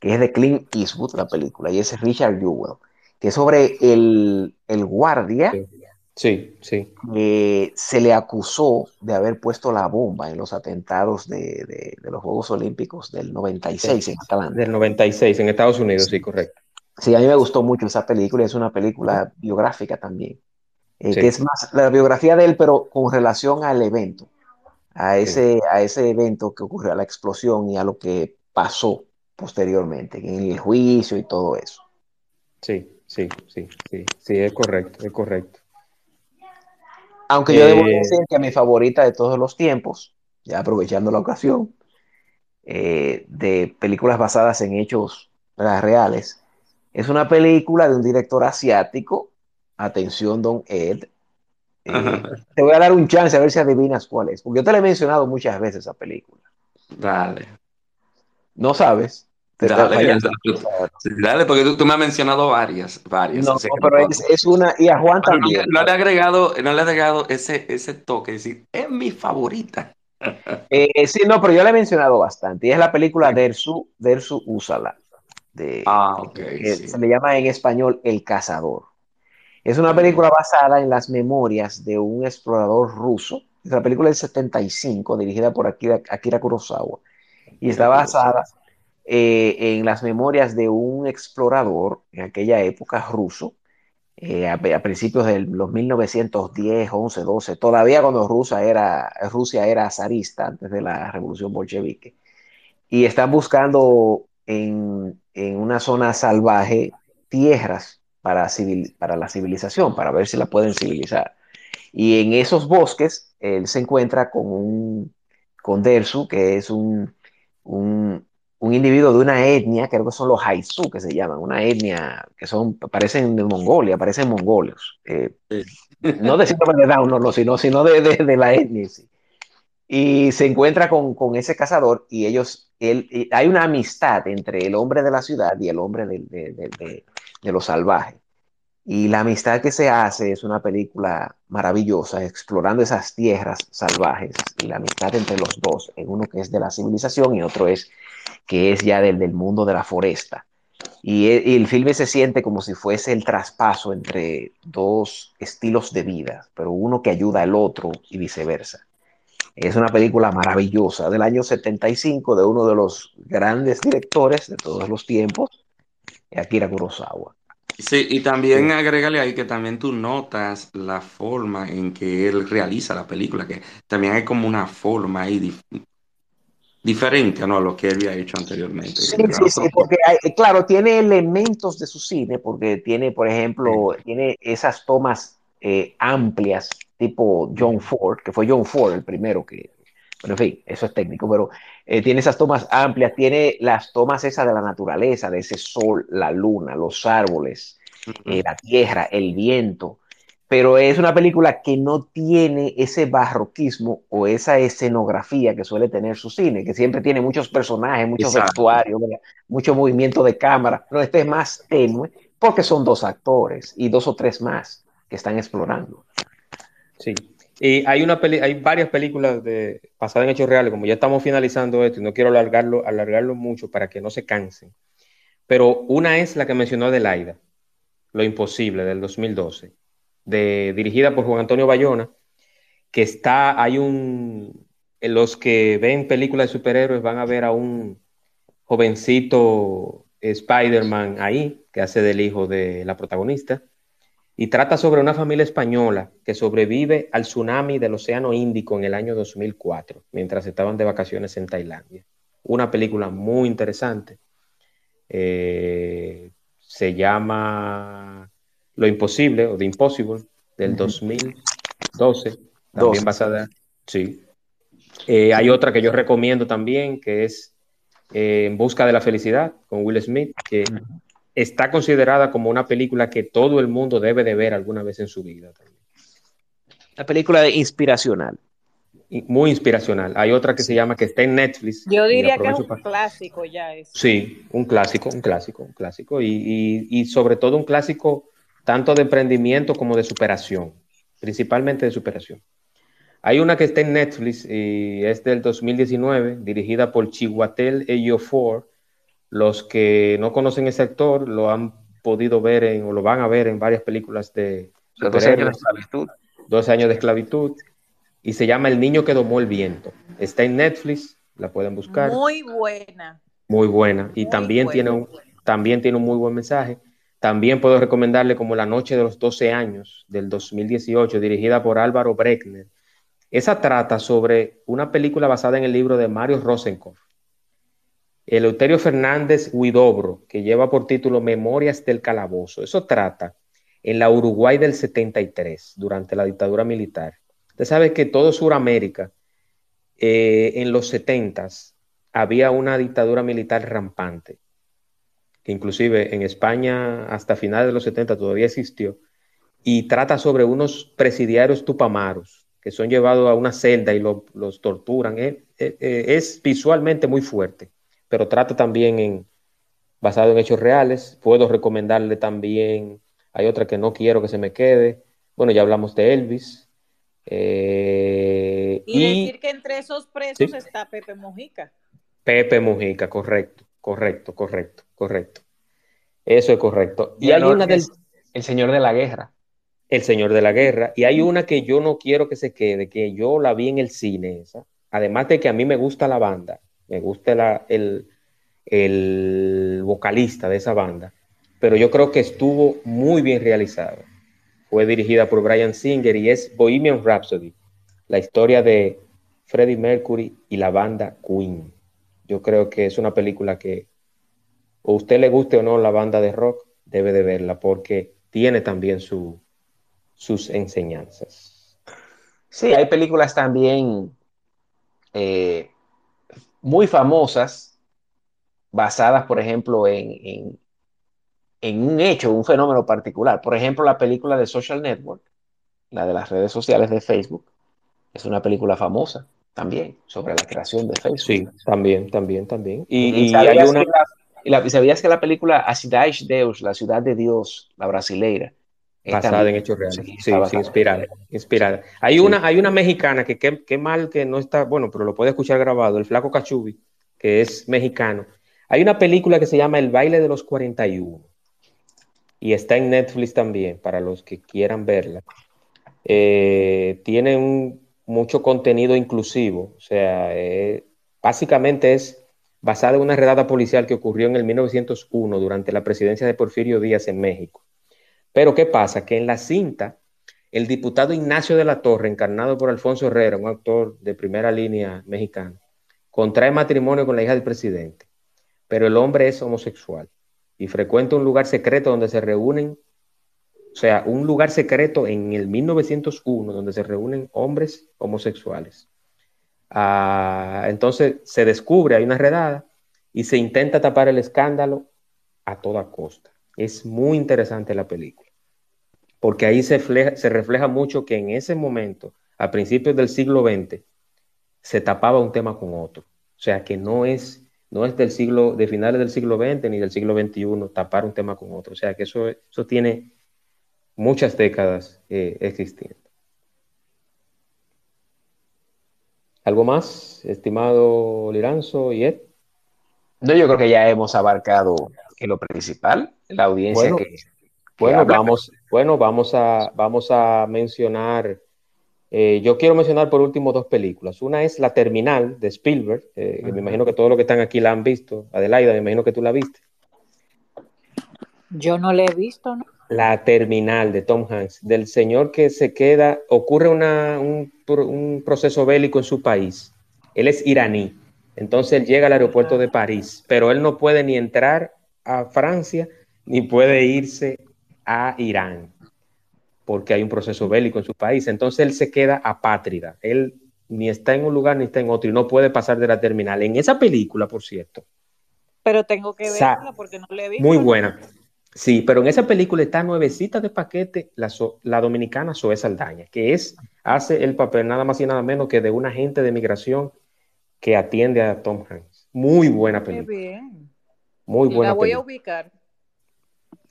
B: que es de Clint Eastwood, la película, y es Richard Jewell, que es sobre el, guardia.
A: Sí, sí.
B: Que se le acusó de haber puesto la bomba en los atentados de, los Juegos Olímpicos del 96 en Atlanta.
A: Del 96 en Estados Unidos, sí, correcto.
B: Sí, a mí me gustó mucho esa película, es una película biográfica también. Eh, que es más la biografía de él, pero con relación al evento, a ese, a ese evento que ocurrió, a la explosión y a lo que pasó posteriormente, en el juicio y todo eso.
A: Sí, sí, sí, sí, sí, es correcto, es correcto.
B: Aunque yo debo eh, decir que mi favorita de todos los tiempos, ya aprovechando la ocasión, eh, de películas basadas en hechos reales, es una película de un director asiático. Atención, Don Ed. Eh, te voy a dar un chance a ver si adivinas cuál es, porque yo te la he mencionado muchas veces esa película.
D: Dale.
B: ¿No sabes?
D: Dale, porque tú, me has mencionado varias, varias.
B: No, pero es, una, y a Juan también.
D: No, le he agregado, no le he agregado ese, ese toque, es decir, es mi favorita.
B: Eh, sí, no, pero yo le he mencionado bastante, y es la película Dersu, Dersu Usala. De,
D: ah, ok.
B: Se le llama en español El Cazador. Es una película basada en las memorias de un explorador ruso. Es la película del 75, dirigida por Akira, Akira Kurosawa. Y está basada eh, en las memorias de un explorador en aquella época ruso, eh, a, principios de los 1910, 11, 12, todavía cuando Rusia era, Rusia era zarista antes de la revolución bolchevique. Y están buscando en, en una zona salvaje tierras para, civil, para la civilización, para ver si la pueden civilizar. Y en esos bosques él se encuentra con un con Dersu, que es un, un, un individuo de una etnia, creo que son los Haizu que se llaman, una etnia que son, parecen de Mongolia, parecen mongoles. Eh, no de síndrome de Down, no, sino, sino de, de, la etnia. Y se encuentra con, con, ese cazador y ellos, él, hay una amistad entre el hombre de la ciudad y el hombre de, de, de lo salvaje. Y la amistad que se hace es una película maravillosa, explorando esas tierras salvajes y la amistad entre los dos, en uno que es de la civilización y otro es que es ya del, del mundo de la foresta. Y, e, el filme se siente como si fuese el traspaso entre dos estilos de vida, pero uno que ayuda al otro y viceversa. Es una película maravillosa del año 75 de uno de los grandes directores de todos los tiempos, Akira Kurosawa.
D: Sí, y también agrégale ahí que también tú notas la forma en que él realiza la película, que también hay como una forma ahí diferente ¿no? a lo que él había hecho anteriormente.
B: Sí, sí, sí, porque claro, tiene elementos de su cine, porque tiene, por ejemplo, tiene esas tomas eh, amplias, tipo John Ford, que fue John Ford el primero que, bueno, en fin, eso es técnico, pero eh, tiene esas tomas amplias, tiene las tomas esas de la naturaleza, de ese sol, la luna, los árboles, eh, la tierra, el viento, pero es una película que no tiene ese barroquismo o esa escenografía que suele tener su cine, que siempre tiene muchos personajes, muchos vestuarios, mucho movimiento de cámara, pero este es más tenue porque son dos actores y dos o tres más que están explorando.
A: Sí, y hay, una hay varias películas de, basadas en hechos reales, como ya estamos finalizando esto y no quiero alargarlo, alargarlo mucho para que no se cansen, pero una es la que mencionó Adelaida, Lo Imposible, del 2012 dirigida por Juan Antonio Bayona, que está, hay un, en los que ven películas de superhéroes van a ver a un jovencito Spider-Man ahí, que hace del hijo de la protagonista, y trata sobre una familia española que sobrevive al tsunami del Océano Índico en el año 2004, mientras estaban de vacaciones en Tailandia. Una película muy interesante. Eh, se llama lo Imposible o The Impossible del 2012, también basada. Sí. Eh, hay otra que yo recomiendo también, que es eh, En Busca de la Felicidad con Will Smith, que está considerada como una película que todo el mundo debe de ver alguna vez en su vida.
B: Una película inspiracional.
A: Muy inspiracional. Hay otra que se llama que está en Netflix.
C: Yo diría que es un clásico ya. Es.
A: Sí, un clásico, un clásico, un clásico. y sobre todo un clásico tanto de emprendimiento como de superación, principalmente de superación. Hay una que está en Netflix y es del 2019, dirigida por Chihuatel Eyofor. Los que no conocen ese actor lo han podido ver en, o lo van a ver en varias películas de
B: 12 años de esclavitud.
A: Dos años de esclavitud. Y se llama El niño que domó el viento. Está en Netflix, la pueden buscar.
C: Muy buena.
A: Muy buena. Y también, tiene un, también tiene un muy buen mensaje. También puedo recomendarle como La Noche de los 12 años del 2018, dirigida por Álvaro Breckner. Esa trata sobre una película basada en el libro de Mario Rosenkopf. Eleuterio Fernández Huidobro, que lleva por título Memorias del Calabozo. Eso trata en la Uruguay del 73, durante la dictadura militar. Usted sabe que todo Sudamérica, eh, en los 70 había una dictadura militar rampante inclusive en España hasta finales de los 70 todavía existió, y trata sobre unos presidiarios tupamaros que son llevados a una celda y los torturan. Eh, eh, eh, es visualmente muy fuerte, pero trata también en, basado en hechos reales. Puedo recomendarle también, hay otra que no quiero que se me quede. Bueno, ya hablamos de Elvis.
C: y, decir que entre esos presos está Pepe Mujica.
A: Pepe Mujica, correcto, correcto, correcto correcto. Eso es correcto.
B: Y, hay una del... El Señor de la Guerra.
A: El Señor de la Guerra. Y hay una que yo no quiero que se quede, que yo la vi en el cine, esa. Además de que a mí me gusta la banda, me gusta la, el, el vocalista de esa banda, pero yo creo que estuvo muy bien realizada. Fue dirigida por Brian Singer y es Bohemian Rhapsody, la historia de Freddie Mercury y la banda Queen. Yo creo que es una película que o usted le guste o no la banda de rock, debe de verla porque tiene también su, sus enseñanzas.
B: Sí, hay películas también eh, muy famosas, basadas, por ejemplo, en, en, un hecho, un fenómeno particular. Por ejemplo, la película de Social Network, la de las redes sociales de Facebook, es una película famosa también sobre la creación de Facebook.
A: Sí, también, también, también.
B: Y, hay una... Y, sabías que la película A Cidade Deus, la ciudad de Dios, la brasileira,
A: basada en hechos reales. Sí, sí, inspirada, inspirada. Hay una, hay una mexicana que qué mal que no está, bueno, pero lo puede escuchar grabado, el flaco Cachubi, que es mexicano. Hay una película que se llama El baile de los 41 y está en Netflix también para los que quieran verla. Eh, tiene un, mucho contenido inclusivo, o sea, eh, básicamente es basada en una redada policial que ocurrió en el 1901 durante la presidencia de Porfirio Díaz en México. Pero ¿qué pasa? Que en la cinta, el diputado Ignacio de la Torre, encarnado por Alfonso Herrera, un actor de primera línea mexicano, contrae matrimonio con la hija del presidente, pero el hombre es homosexual y frecuenta un lugar secreto donde se reúnen, o sea, un lugar secreto en el 1901 donde se reúnen hombres homosexuales. Ah, entonces se descubre, hay una redada y se intenta tapar el escándalo a toda costa. Es muy interesante la película, porque ahí se, refleja mucho que en ese momento, a principios del siglo XX, se tapaba un tema con otro. O sea, que no es, no es del siglo, de finales del siglo XX ni del siglo XXI tapar un tema con otro. O sea, que eso, eso tiene muchas décadas eh, existiendo. ¿Algo más, estimado Liranzo y Ed?
B: No, yo creo que ya hemos abarcado lo principal, la audiencia que,
A: Bueno, vamos, bueno vamos, a, vamos a mencionar, eh, yo quiero mencionar por último dos películas. Una es La Terminal de Spielberg, eh, que me imagino que todos los que están aquí la han visto. Adelaida, me imagino que tú la viste.
C: Yo no la he visto, ¿no?
A: La Terminal de Tom Hanks, del señor que se queda, ocurre una, un, un proceso bélico en su país. Él es iraní, entonces él llega al aeropuerto de París, pero él no puede ni entrar a Francia ni puede irse a Irán, porque hay un proceso bélico en su país. Entonces él se queda apátrida. Él ni está en un lugar ni está en otro y no puede pasar de la terminal. En esa película, por cierto.
C: Pero tengo que verla porque no le he visto.
A: Muy buena. Sí, pero en esa película está nuevecita de paquete la, la dominicana Zoe Saldaña, que es, hace el papel nada más y nada menos que de un agente de migración que atiende a Tom Hanks. Muy buena película. Qué bien. Muy buena.
C: La voy a ubicar.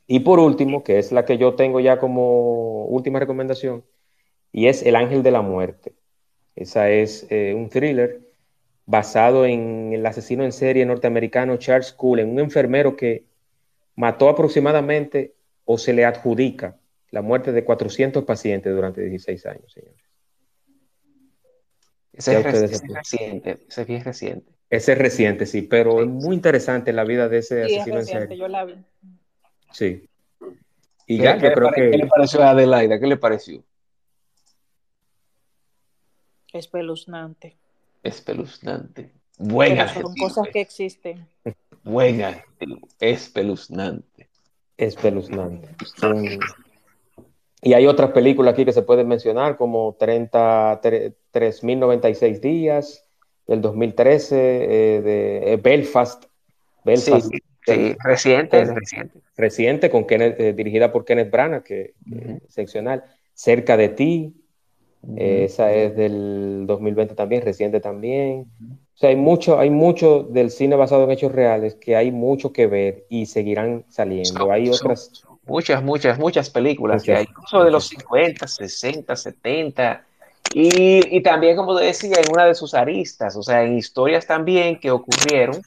A: Y por último, que es la que yo tengo ya como última recomendación, y es El Ángel de la Muerte. Esa es eh, un thriller basado en el asesino en serie norteamericano Charles Cullen, un enfermero que mató aproximadamente o se le adjudica la muerte de 400 pacientes durante 16 años, señores.
B: Ese es, reciente, ese es bien reciente.
A: Ese es reciente, sí, pero es muy interesante la vida de ese asesino en serie.
C: Yo la vi.
A: Sí.
B: Y ya, yo creo que. ¿Qué le pareció a Adelaida? ¿Qué le pareció?
C: Espeluznante.
B: Espeluznante. Buena.
C: son cosas que existen.
B: Buena. Espeluznante.
A: Espeluznante. Y hay otras películas aquí que se pueden mencionar, como 30, 3096 días, del 2013, eh, de eh, Belfast.
B: Belfast. Sí, reciente, reciente.
A: Reciente, con Kenneth, eh, dirigida por Kenneth Branagh, que, es excepcional. Cerca de ti, esa es del 2020 también, reciente también. Sea, hay mucho, hay mucho del cine basado en hechos reales que hay mucho que ver y seguirán saliendo. hay otras.
B: Muchas, muchas, muchas películas que hay, incluso de los 50, 60, 70, y, también, como decía, en una de sus aristas, o sea, en historias también que ocurrieron,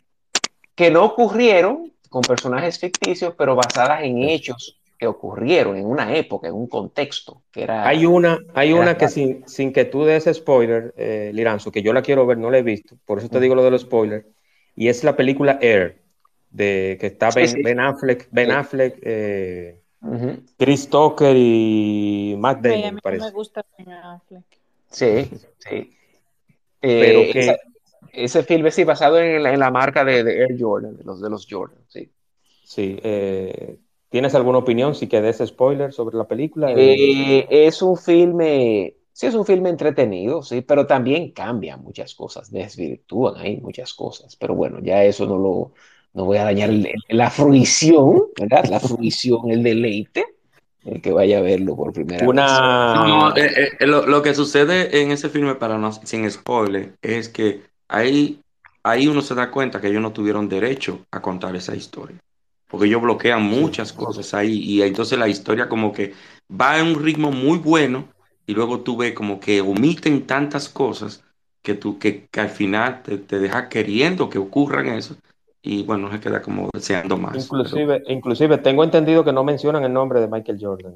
B: que no ocurrieron con personajes ficticios, pero basadas en hechos que ocurrieron en una época, en un contexto. Que era,
A: hay una, hay una que sin, sin, que tú des spoiler, eh, Liranzo, que yo la quiero ver, no la he visto, por eso te digo lo de los spoilers, y es la película Air, de que está ben, Affleck, Ben Affleck, eh, Chris Tucker y Matt Damon.
C: a mí me gusta Ben Affleck.
B: Sí, sí. Pero eh, que... ese filme sí basado en la, marca de, Air Jordan, de los, de los Jordan, sí.
A: Sí. Eh, ¿Tienes alguna opinión si que des spoiler sobre la película?
B: Eh, es un filme, sí es un filme entretenido, sí, pero también cambia muchas cosas, desvirtúan ahí muchas cosas. Pero bueno, ya eso no lo, no voy a dañar la fruición, ¿verdad? La fruición, el deleite el que vaya a verlo por primera
D: vez. Eh, eh, lo, que sucede en ese filme, para no, sin spoiler, es que ahí, ahí uno se da cuenta que ellos no tuvieron derecho a contar esa historia. Porque ellos bloquean muchas cosas ahí y entonces la historia como que va en un ritmo muy bueno y luego tú ves como que omiten tantas cosas que, tú, que, al final te, te deja queriendo que ocurran eso y bueno, se queda como deseando más.
A: Inclusive, inclusive tengo entendido que no mencionan el nombre de Michael Jordan.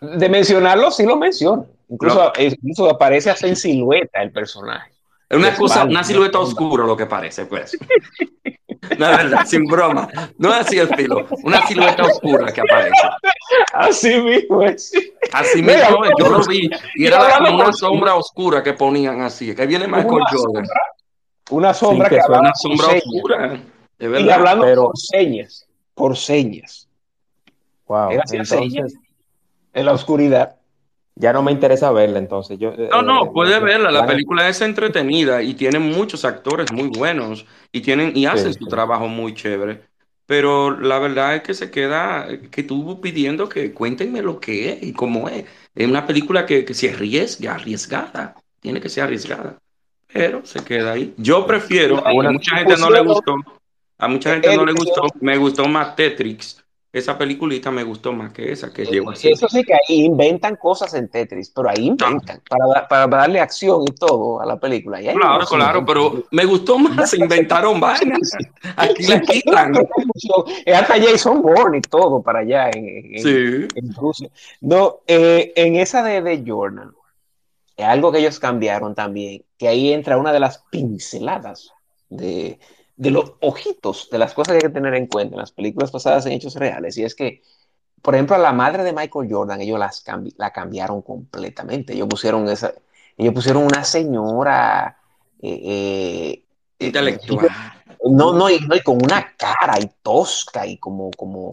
B: de mencionarlo, sí lo mencionan. Incluso, incluso aparece hasta en silueta el personaje.
D: Es una, cosa, una silueta oscura lo que parece, pues. La verdad, sin broma. No es así el estilo. Una silueta oscura que aparece.
B: Así mismo es.
D: Así mismo Yo lo vi. Y era como una sombra oscura que ponían así. Que viene Michael Jordan.
B: Una sombra
D: que, una sombra oscura.
B: y hablando por señas. Por señas.
A: Wow. entonces,
B: en la oscuridad.
A: Ya no me interesa verla, entonces. Yo,
D: no, no, eh, puede verla. La película es entretenida y tiene muchos actores muy buenos y tienen y hacen su trabajo muy chévere. pero la verdad es que se queda, que estuvo pidiendo que cuéntenme lo que es y cómo es. Es una película que, que se arriesga, arriesgada, tiene que ser arriesgada, pero se queda ahí. Yo prefiero, a mucha gente no le gustó, a mucha gente no le gustó, me gustó más Tetris esa peliculita me gustó más que esa que llegó
B: así. Eso sí que ahí inventan cosas en Tetris, pero ahí inventan para, para, darle acción y todo a la película.
D: claro, claro, pero me gustó más, se inventaron vainas. Aquí la quitan.
B: Hasta Jason Bourne y todo para allá en, sí. Rusia. No, eh, en esa de, de Jordan, algo que ellos cambiaron también, que ahí entra una de las pinceladas de, de los ojitos, de las cosas que hay que tener en cuenta en las películas basadas en hechos reales. Y es que, por ejemplo, a la madre de Michael Jordan, ellos las la cambiaron completamente. Ellos pusieron, esa, ellos pusieron una señora eh, eh,
D: intelectual.
B: no, no, y, no, y con una cara y tosca y como, como,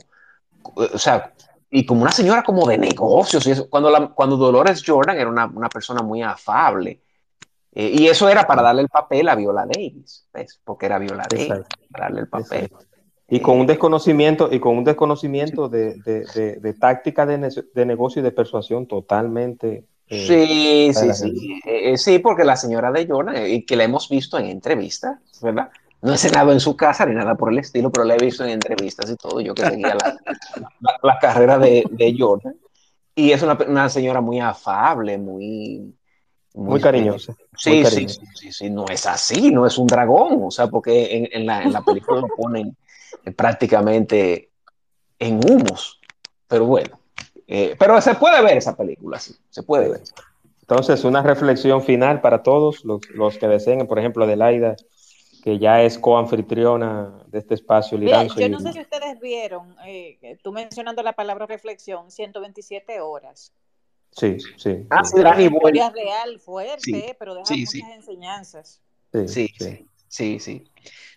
B: o sea, y como una señora como de negocios. Y eso, cuando, la, cuando Dolores Jordan era una, una persona muy afable eh, y eso era para darle el papel a Viola Davis, ¿ves? Porque era Viola Davis, para darle el papel.
A: Y con un desconocimiento, y con un desconocimiento de, de, de, táctica de, negocio y de persuasión totalmente.
B: Eh, sí, sí, sí. Eh, sí, porque la señora de Jordan, y que la hemos visto en entrevistas, ¿verdad? No he cenado en su casa ni nada por el estilo, pero la he visto en entrevistas y todo. Yo que seguía la, la, carrera de, Jordan. Y es una, una señora muy afable, muy,
A: muy, cariñosa.
B: Sí, sí, sí, sí, no es así, no es un dragón, o sea, porque en, la, en la, película lo ponen prácticamente en humos, pero bueno, eh, pero se puede ver esa película, sí, se puede ver.
A: Entonces, una reflexión final para todos los, los que deseen, por ejemplo, Adelaida, que ya es coanfitriona de este espacio.
C: Liranzo yo no sé si ustedes vieron, eh, tú mencionando la palabra reflexión, 127 horas.
A: Sí, sí.
B: Ah,
A: sí,
B: Dani
C: historia real, fuerte, pero deja muchas enseñanzas.
B: Sí, sí, sí. Sí,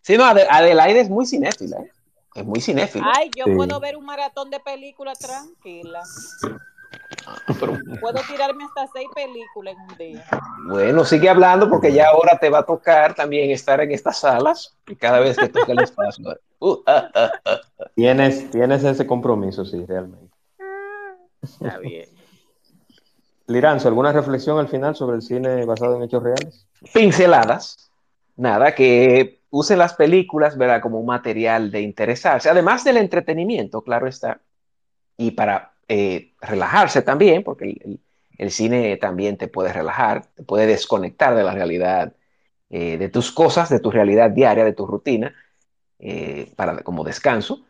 B: sí. no, Adelaide es muy cinéfila, ¿eh? Es muy cinéfila.
C: Ay, yo puedo ver un maratón de películas tranquila. Puedo tirarme hasta seis películas en un día.
B: Bueno, sigue hablando porque ya ahora te va a tocar también estar en estas salas y cada vez que toque el espacio. Uh, ah,
A: ah, ah, tienes, tienes ese compromiso, sí, realmente.
B: Está bien.
A: Liranzo, ¿alguna reflexión al final sobre el cine basado en hechos reales?
B: Pinceladas. Nada, que usen las películas, ¿verdad? Como un material de interesarse, además del entretenimiento, claro está, y para eh, relajarse también, porque el, cine también te puede relajar, te puede desconectar de la realidad, eh, de tus cosas, de tu realidad diaria, de tu rutina, eh, para, como descanso,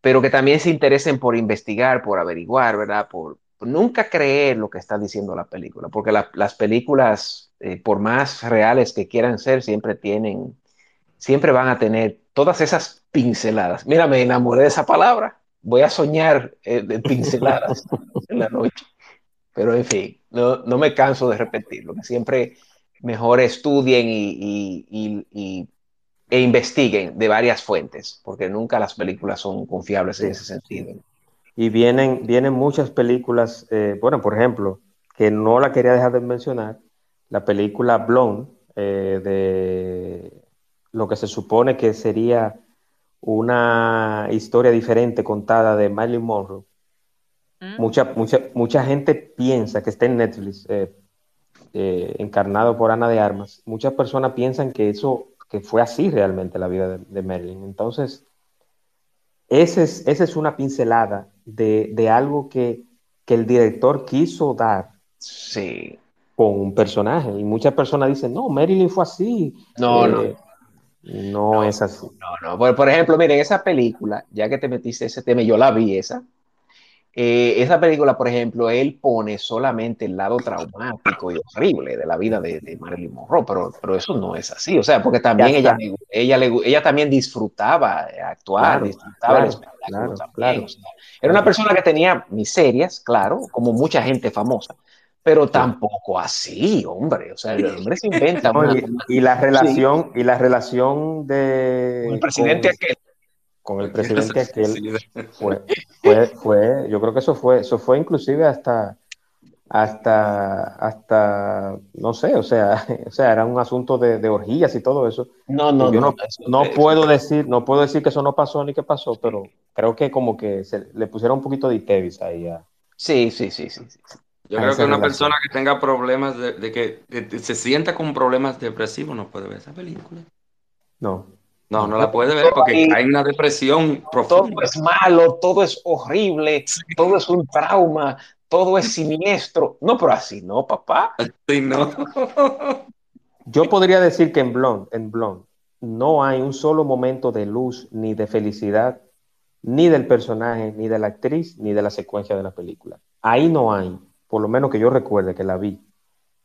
B: pero que también se interesen por investigar, por averiguar, ¿verdad? Por, nunca creer lo que está diciendo la película, porque las películas, eh, por más reales que quieran ser, siempre tienen, siempre van a tener todas esas pinceladas. Mira, me enamoré de esa palabra. Voy a soñar eh, de pinceladas en la noche. Pero en fin, no, me canso de repetirlo, que siempre mejor estudien y, e investiguen de varias fuentes, porque nunca las películas son confiables en ese sentido.
A: Y vienen, vienen muchas películas, eh, bueno, por ejemplo, que no la quería dejar de mencionar, la película Blonde, eh, de lo que se supone que sería una historia diferente contada de Marilyn Monroe. Mm. Mucha, mucha, mucha gente piensa que está en Netflix, eh, encarnado por Ana de Armas. Muchas personas piensan que eso, que fue así realmente la vida de, de Marilyn. Entonces, esa es, esa es una pincelada de, algo que, el director quiso dar
B: sí.
A: con un personaje. Y muchas personas dicen, no, Marilyn fue así.
B: No, no. Eh,
A: no. es así.
B: No, no. Por, ejemplo, miren, esa película, ya que te metiste ese tema, yo la vi esa. Eh, esa película, por ejemplo, él pone solamente el lado traumático y horrible de la vida de, Marilyn Monroe, pero, pero eso no es así, o sea, porque también ella, ella, ella, también disfrutaba actuar, disfrutaba claro, claro, era una persona que tenía miserias, claro, como mucha gente famosa, pero tampoco así, hombre. O sea, el hombre se inventa.
A: y, la relación, y la relación de.
B: Con el presidente aquel.
A: Con el presidente aquel. Fue, fue, fue, yo creo que eso fue, eso fue inclusive hasta hasta, hasta, no sé, o sea, o sea, era un asunto de, orgías y todo eso.
B: No, no,
A: yo no, no, puedo decir, no puedo decir que eso no pasó ni que pasó, pero creo que como que se le pusieron un poquito de Itevis ahí a,
B: Sí, sí, sí, sí.
D: Yo creo que una persona que tenga problemas de, que se sienta con problemas depresivos no puede ver esa película.
A: No.
D: No, no la puede ver porque hay una depresión
B: profunda. Todo es malo, todo es horrible, todo es un trauma, todo es siniestro. No, pero así no, papá.
D: Sí, no.
A: Yo podría decir que en Blonde, en Blonde, no hay un solo momento de luz ni de felicidad ni del personaje, ni de la actriz, ni de la secuencia de la película. Ahí no hay, por lo menos que yo recuerde que la vi,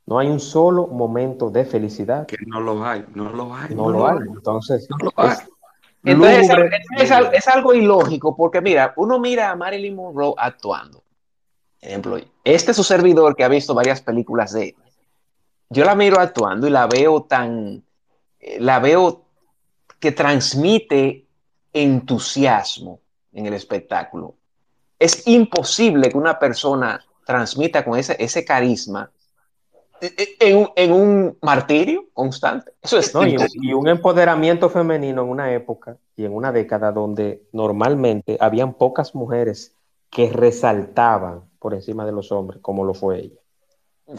A: no hay un solo momento de felicidad.
D: Que no lo hay, no lo hay.
A: No, lo hay. Entonces,
B: Entonces es, algo ilógico porque mira, uno mira a Marilyn Monroe actuando. Ejemplo, este es su servidor que ha visto varias películas de Yo la miro actuando y la veo tan, eh, la veo que transmite entusiasmo, en el espectáculo. Es imposible que una persona transmita con ese, ese carisma e, e, en, un martirio constante. Eso es
A: y, un empoderamiento femenino en una época y en una década donde normalmente habían pocas mujeres que resaltaban por encima de los hombres, como lo fue ella.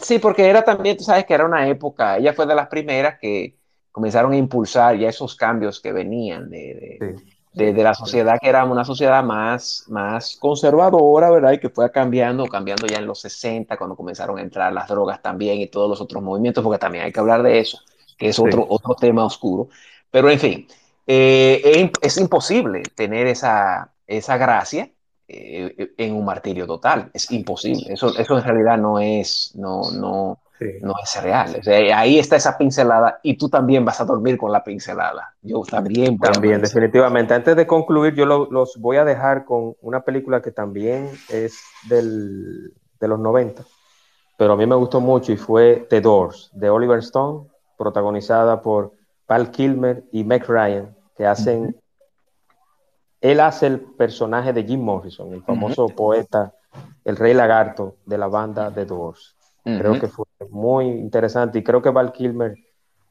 B: Sí, porque era también, tú sabes que era una época, ella fue de las primeras que comenzaron a impulsar ya esos cambios que venían de, de, la sociedad que era una sociedad más, más conservadora, ¿verdad? Y que fue cambiando, cambiando ya en los 60, cuando comenzaron a entrar las drogas también y todos los otros movimientos, porque también hay que hablar de eso, que es otro, otro tema oscuro. Pero en fin, eh, es, imposible tener esa, esa gracia eh, en un martirio total, es imposible. Eso, eso en realidad no es, no, no, no es real. ahí está esa pincelada y tú también vas a dormir con la pincelada. Yo también.
A: También, definitivamente. Antes de concluir, yo los voy a dejar con una película que también es del, de los 90, pero a mí me gustó mucho y fue The Doors, de Oliver Stone, protagonizada por Val Kilmer y Meg Ryan, que hacen... Él hace el personaje de Jim Morrison, el famoso poeta, el rey lagarto de la banda The Doors. Creo que fue muy interesante y creo que Val Kilmer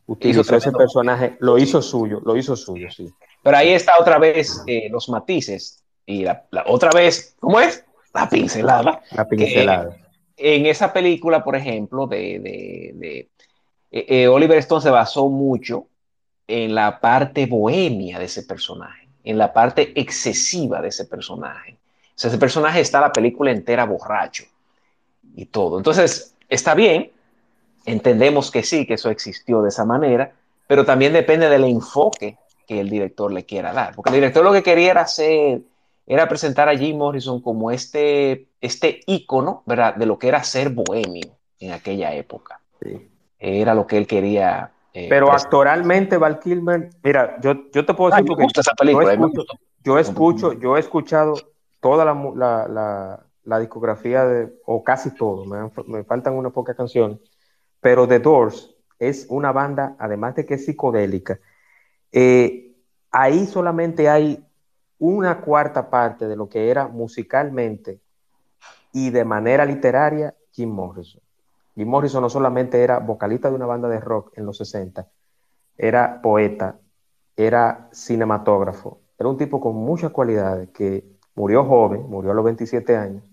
A: utilizó ese personaje, lo hizo suyo, lo hizo suyo, sí.
B: Pero ahí está otra vez eh, los matices y la, otra vez, ¿cómo es? La pincelada.
A: La pincelada.
B: en esa película, por ejemplo, de, de, eh, eh, Oliver Stone se basó mucho en la parte bohemia de ese personaje, en la parte excesiva de ese personaje. O sea, ese personaje está la película entera borracho y todo. Entonces, está bien, entendemos que sí, que eso existió de esa manera, pero también depende del enfoque que el director le quiera dar. Porque el director lo que quería era hacer, era presentar a Jim Morrison como este, este ícono, ¿verdad? De lo que era ser bohemio en aquella época. Era lo que él quería.
A: Eh, pero actoralmente, Val Kilmer, mira, yo, yo te puedo decir porque yo, escucho, yo, he escuchado toda la, la la discografía de, o casi todo, me, faltan unas pocas canciones, pero The Doors es una banda, además de que es psicodélica, eh, ahí solamente hay una cuarta parte de lo que era musicalmente y de manera literaria Jim Morrison. Jim Morrison no solamente era vocalista de una banda de rock en los 60, era poeta, era cinematógrafo, era un tipo con muchas cualidades que murió joven, murió a los 27 años,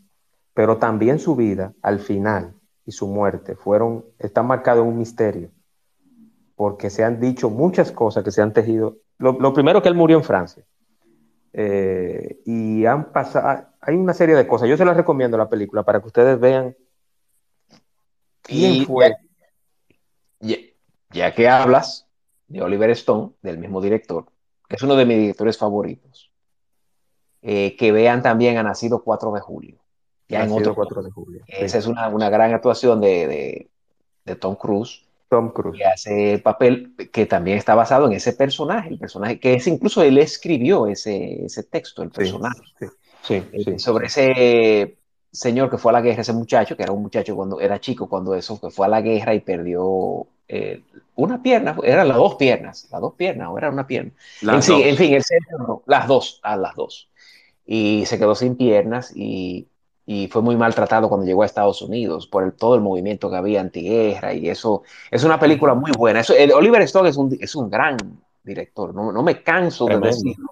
A: pero también su vida al final y su muerte fueron, están marcados en un misterio, porque se han dicho muchas cosas que se han tejido. Lo, primero que él murió en Francia. Eh, y han pasado, hay una serie de cosas. Yo se las recomiendo la película para que ustedes vean quién fue.
B: Ya, que hablas de Oliver Stone, del mismo director, que es uno de mis directores favoritos, eh, que vean también Ha Nacido 4 de Julio ya en otro 4 de julio. Esa es una, una, gran actuación de, de, de, Tom Cruise.
A: Tom Cruise.
B: Que hace el papel que también está basado en ese personaje, el personaje que es incluso él escribió ese, ese texto, el personaje.
A: Sí,
B: sí, sobre ese señor que fue a la guerra, ese muchacho, que era un muchacho cuando era chico, cuando eso, que fue a la guerra y perdió eh, una pierna, eran las dos piernas, las dos piernas, o era una pierna. en, fin, el centro, las dos, a las dos. Y se quedó sin piernas y y fue muy maltratado cuando llegó a Estados Unidos por el, todo el movimiento que había antiguerra y eso es una película muy buena. Eso, Oliver Stone es un, es un gran director, no, no me canso de decirlo.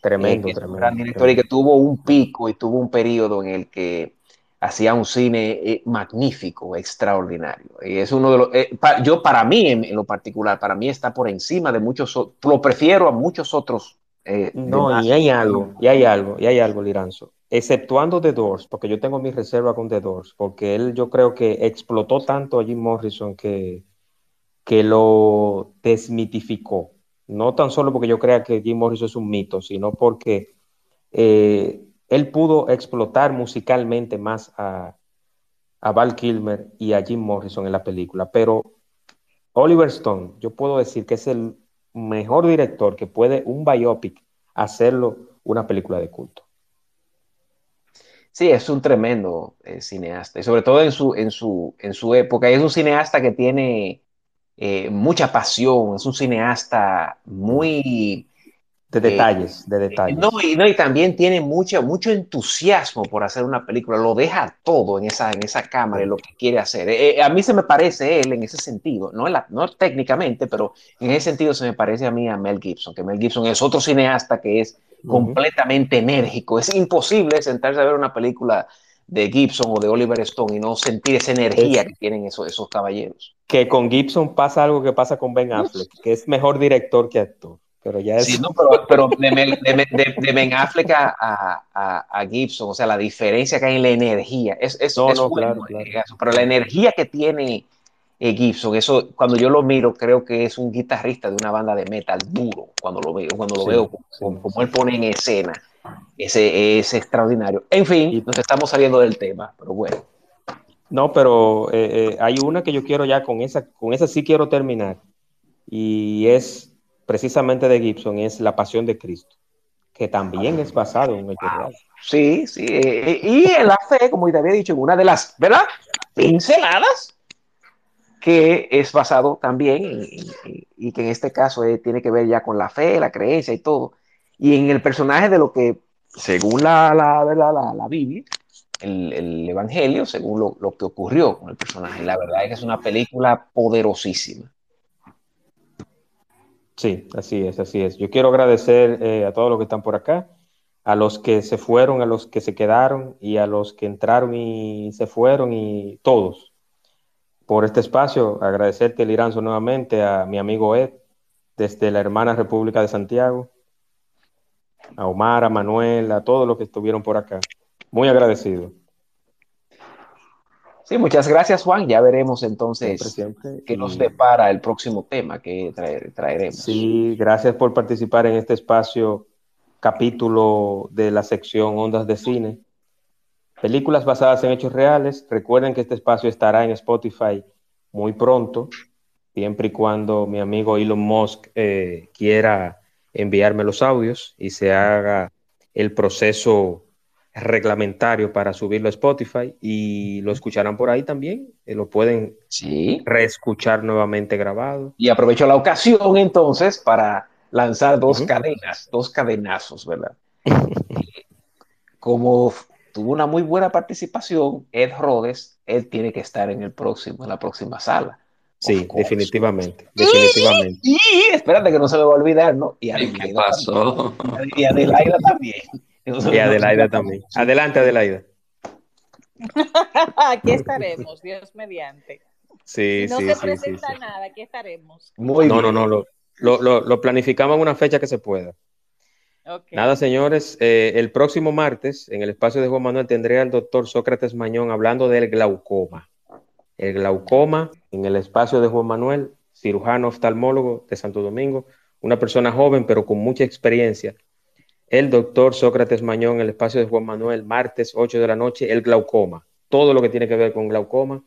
A: Tremendo,
B: eh,
A: tremendo.
B: Un gran director y que tuvo un pico y tuvo un periodo en el que hacía un cine eh, magnífico, extraordinario. Y es uno de los, eh, yo para mí en, lo particular, para mí está por encima de muchos, lo prefiero a muchos otros.
A: no, y hay algo, y hay algo, y hay algo, Liranzo exceptuando The Doors, porque yo tengo mi reserva con The Doors, porque él yo creo que explotó tanto a Jim Morrison que, que lo desmitificó. No tan solo porque yo crea que Jim Morrison es un mito, sino porque eh, él pudo explotar musicalmente más a, a Val Kilmer y a Jim Morrison en la película. Pero Oliver Stone, yo puedo decir que es el mejor director que puede un biopic hacerlo una película de culto.
B: Sí, es un tremendo eh, cineasta, y sobre todo en su, en, su, en su época. es un cineasta que tiene eh, mucha pasión, es un cineasta muy...
A: De eh, detalles, de detalles.
B: No y, no, y también tiene mucho, mucho entusiasmo por hacer una película, lo deja todo en esa, en esa cámara, en lo que quiere hacer. a mí se me parece él en ese sentido, no, no técnicamente, pero en ese sentido se me parece a mí a Mel Gibson, que Mel Gibson es otro cineasta que es completamente enérgico. Es imposible sentarse a ver una película de Gibson o de Oliver Stone y no sentir esa energía que tienen esos, esos caballeros.
A: Que con Gibson pasa algo que pasa con Ben Affleck, que es mejor director que actor. Pero ya es...
B: Sí, no, pero, de, Ben Affleck a, Gibson, o sea, la diferencia que hay en la energía, es, es, no, no, claro, pero la energía que tiene eh, Gibson, eso cuando yo lo miro, creo que es un guitarrista de una banda de metal duro, cuando lo veo, cuando lo veo, como, él pone en escena, ese es extraordinario. En fin, nos estamos saliendo del tema, pero bueno.
A: No, pero eh, eh, hay una que yo quiero ya con esa, con esa sí quiero terminar, y es precisamente de Gibson, es La Pasión de Cristo, que también es basado en el real.
B: Sí, sí, y en la fe, como te había dicho, en una de las, ¿verdad? Pinceladas que es basado también y que en este caso eh, tiene que ver ya con la fe, la creencia y todo. Y en el personaje de lo que, según la, la la, la Biblia, el, el, Evangelio, según lo, lo, que ocurrió con el personaje. La verdad es que es una película poderosísima.
A: Sí, así es, así es. Yo quiero agradecer eh, a todos los que están por acá, a los que se fueron, a los que se quedaron y a los que entraron y se fueron y todos por este espacio. Agradecerte, Liranzo, nuevamente a mi amigo Ed, desde la hermana República de Santiago, a Omar, a Manuel, a todos los que estuvieron por acá. Muy agradecido.
B: Sí, muchas gracias, Juan. Ya veremos entonces qué nos depara el próximo tema que traeremos.
A: Sí, gracias por participar en este espacio, capítulo de la sección Ondas de Cine. Películas basadas en hechos reales. Recuerden que este espacio estará en Spotify muy pronto, siempre y cuando mi amigo Elon Musk eh, quiera enviarme los audios y se haga el proceso reglamentario para subirlo a Spotify y lo escucharán por ahí también, eh, lo pueden
B: sí.
A: reescuchar nuevamente grabado.
B: Y aprovecho la ocasión entonces para lanzar dos cadenas, dos cadenazos, ¿verdad? Como tuvo una muy buena participación, Ed Rhodes, él tiene que estar en el próximo, en la próxima sala.
A: Sí, definitivamente, definitivamente.
B: Y, espérate que no se me va a olvidar, ¿no?
D: Y ¿Qué pasó?
B: Y Adelaida también.
A: Y Adelaida también. Adelante, Adelaida.
C: aquí estaremos, Dios mediante.
A: Sí,
C: no
A: sí,
C: se
A: sí,
C: presenta nada, aquí estaremos.
A: Muy no, no, no, lo, lo, lo, planificamos en una fecha que se pueda. Nada, señores, eh, el próximo martes en el espacio de Juan Manuel tendré al doctor Sócrates Mañón hablando del glaucoma. El glaucoma en el espacio de Juan Manuel, cirujano oftalmólogo de Santo Domingo, una persona joven pero con mucha experiencia. El doctor Sócrates Mañón en el espacio de Juan Manuel, martes 8 de la noche, el glaucoma. Todo lo que tiene que ver con glaucoma.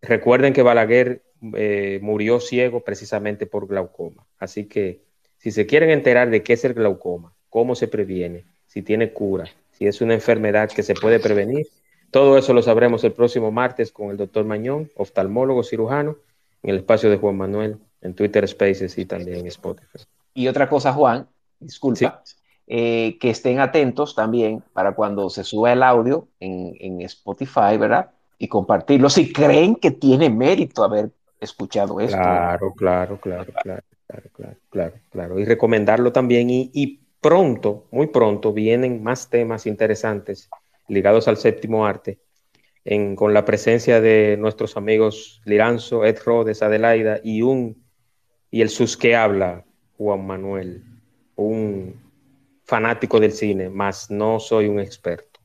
A: Recuerden que Balaguer eh, murió ciego precisamente por glaucoma. Así que si se quieren enterar de qué es el glaucoma, cómo se previene, si tiene cura, si es una enfermedad que se puede prevenir. Todo eso lo sabremos el próximo martes con el doctor Mañón, oftalmólogo cirujano, en el espacio de Juan Manuel, en Twitter Spaces y también en Spotify.
B: Y otra cosa, Juan, disculpa, eh, que estén atentos también para cuando se suba el audio en, en Spotify, ¿verdad? Y compartirlo si creen que tiene mérito haber escuchado esto.
A: Claro, claro, claro, claro, claro, claro, claro. Y recomendarlo también. Y, y pronto, muy pronto, vienen más temas interesantes ligados al séptimo arte, en, con la presencia de nuestros amigos Liranzo, Ed Rodes, Adelaida y un y el sus que habla, Juan Manuel, un fanático del cine, más no soy un experto.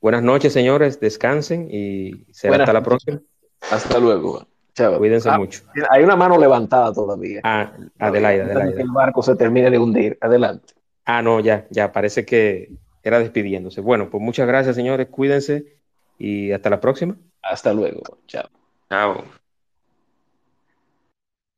A: Buenas noches, señores, descansen y será hasta la próxima.
B: Hasta luego.
A: Chao. Cuídense ah, mucho.
B: Hay una mano levantada todavía.
A: Ah, Adelaida, Adelaida.
B: el barco se termine de hundir. Adelante.
A: Ah, no, ya, ya, parece que era despidiéndose. Bueno, pues muchas gracias, señores. Cuídense y hasta la próxima.
B: Hasta luego. Chao.
D: Chao.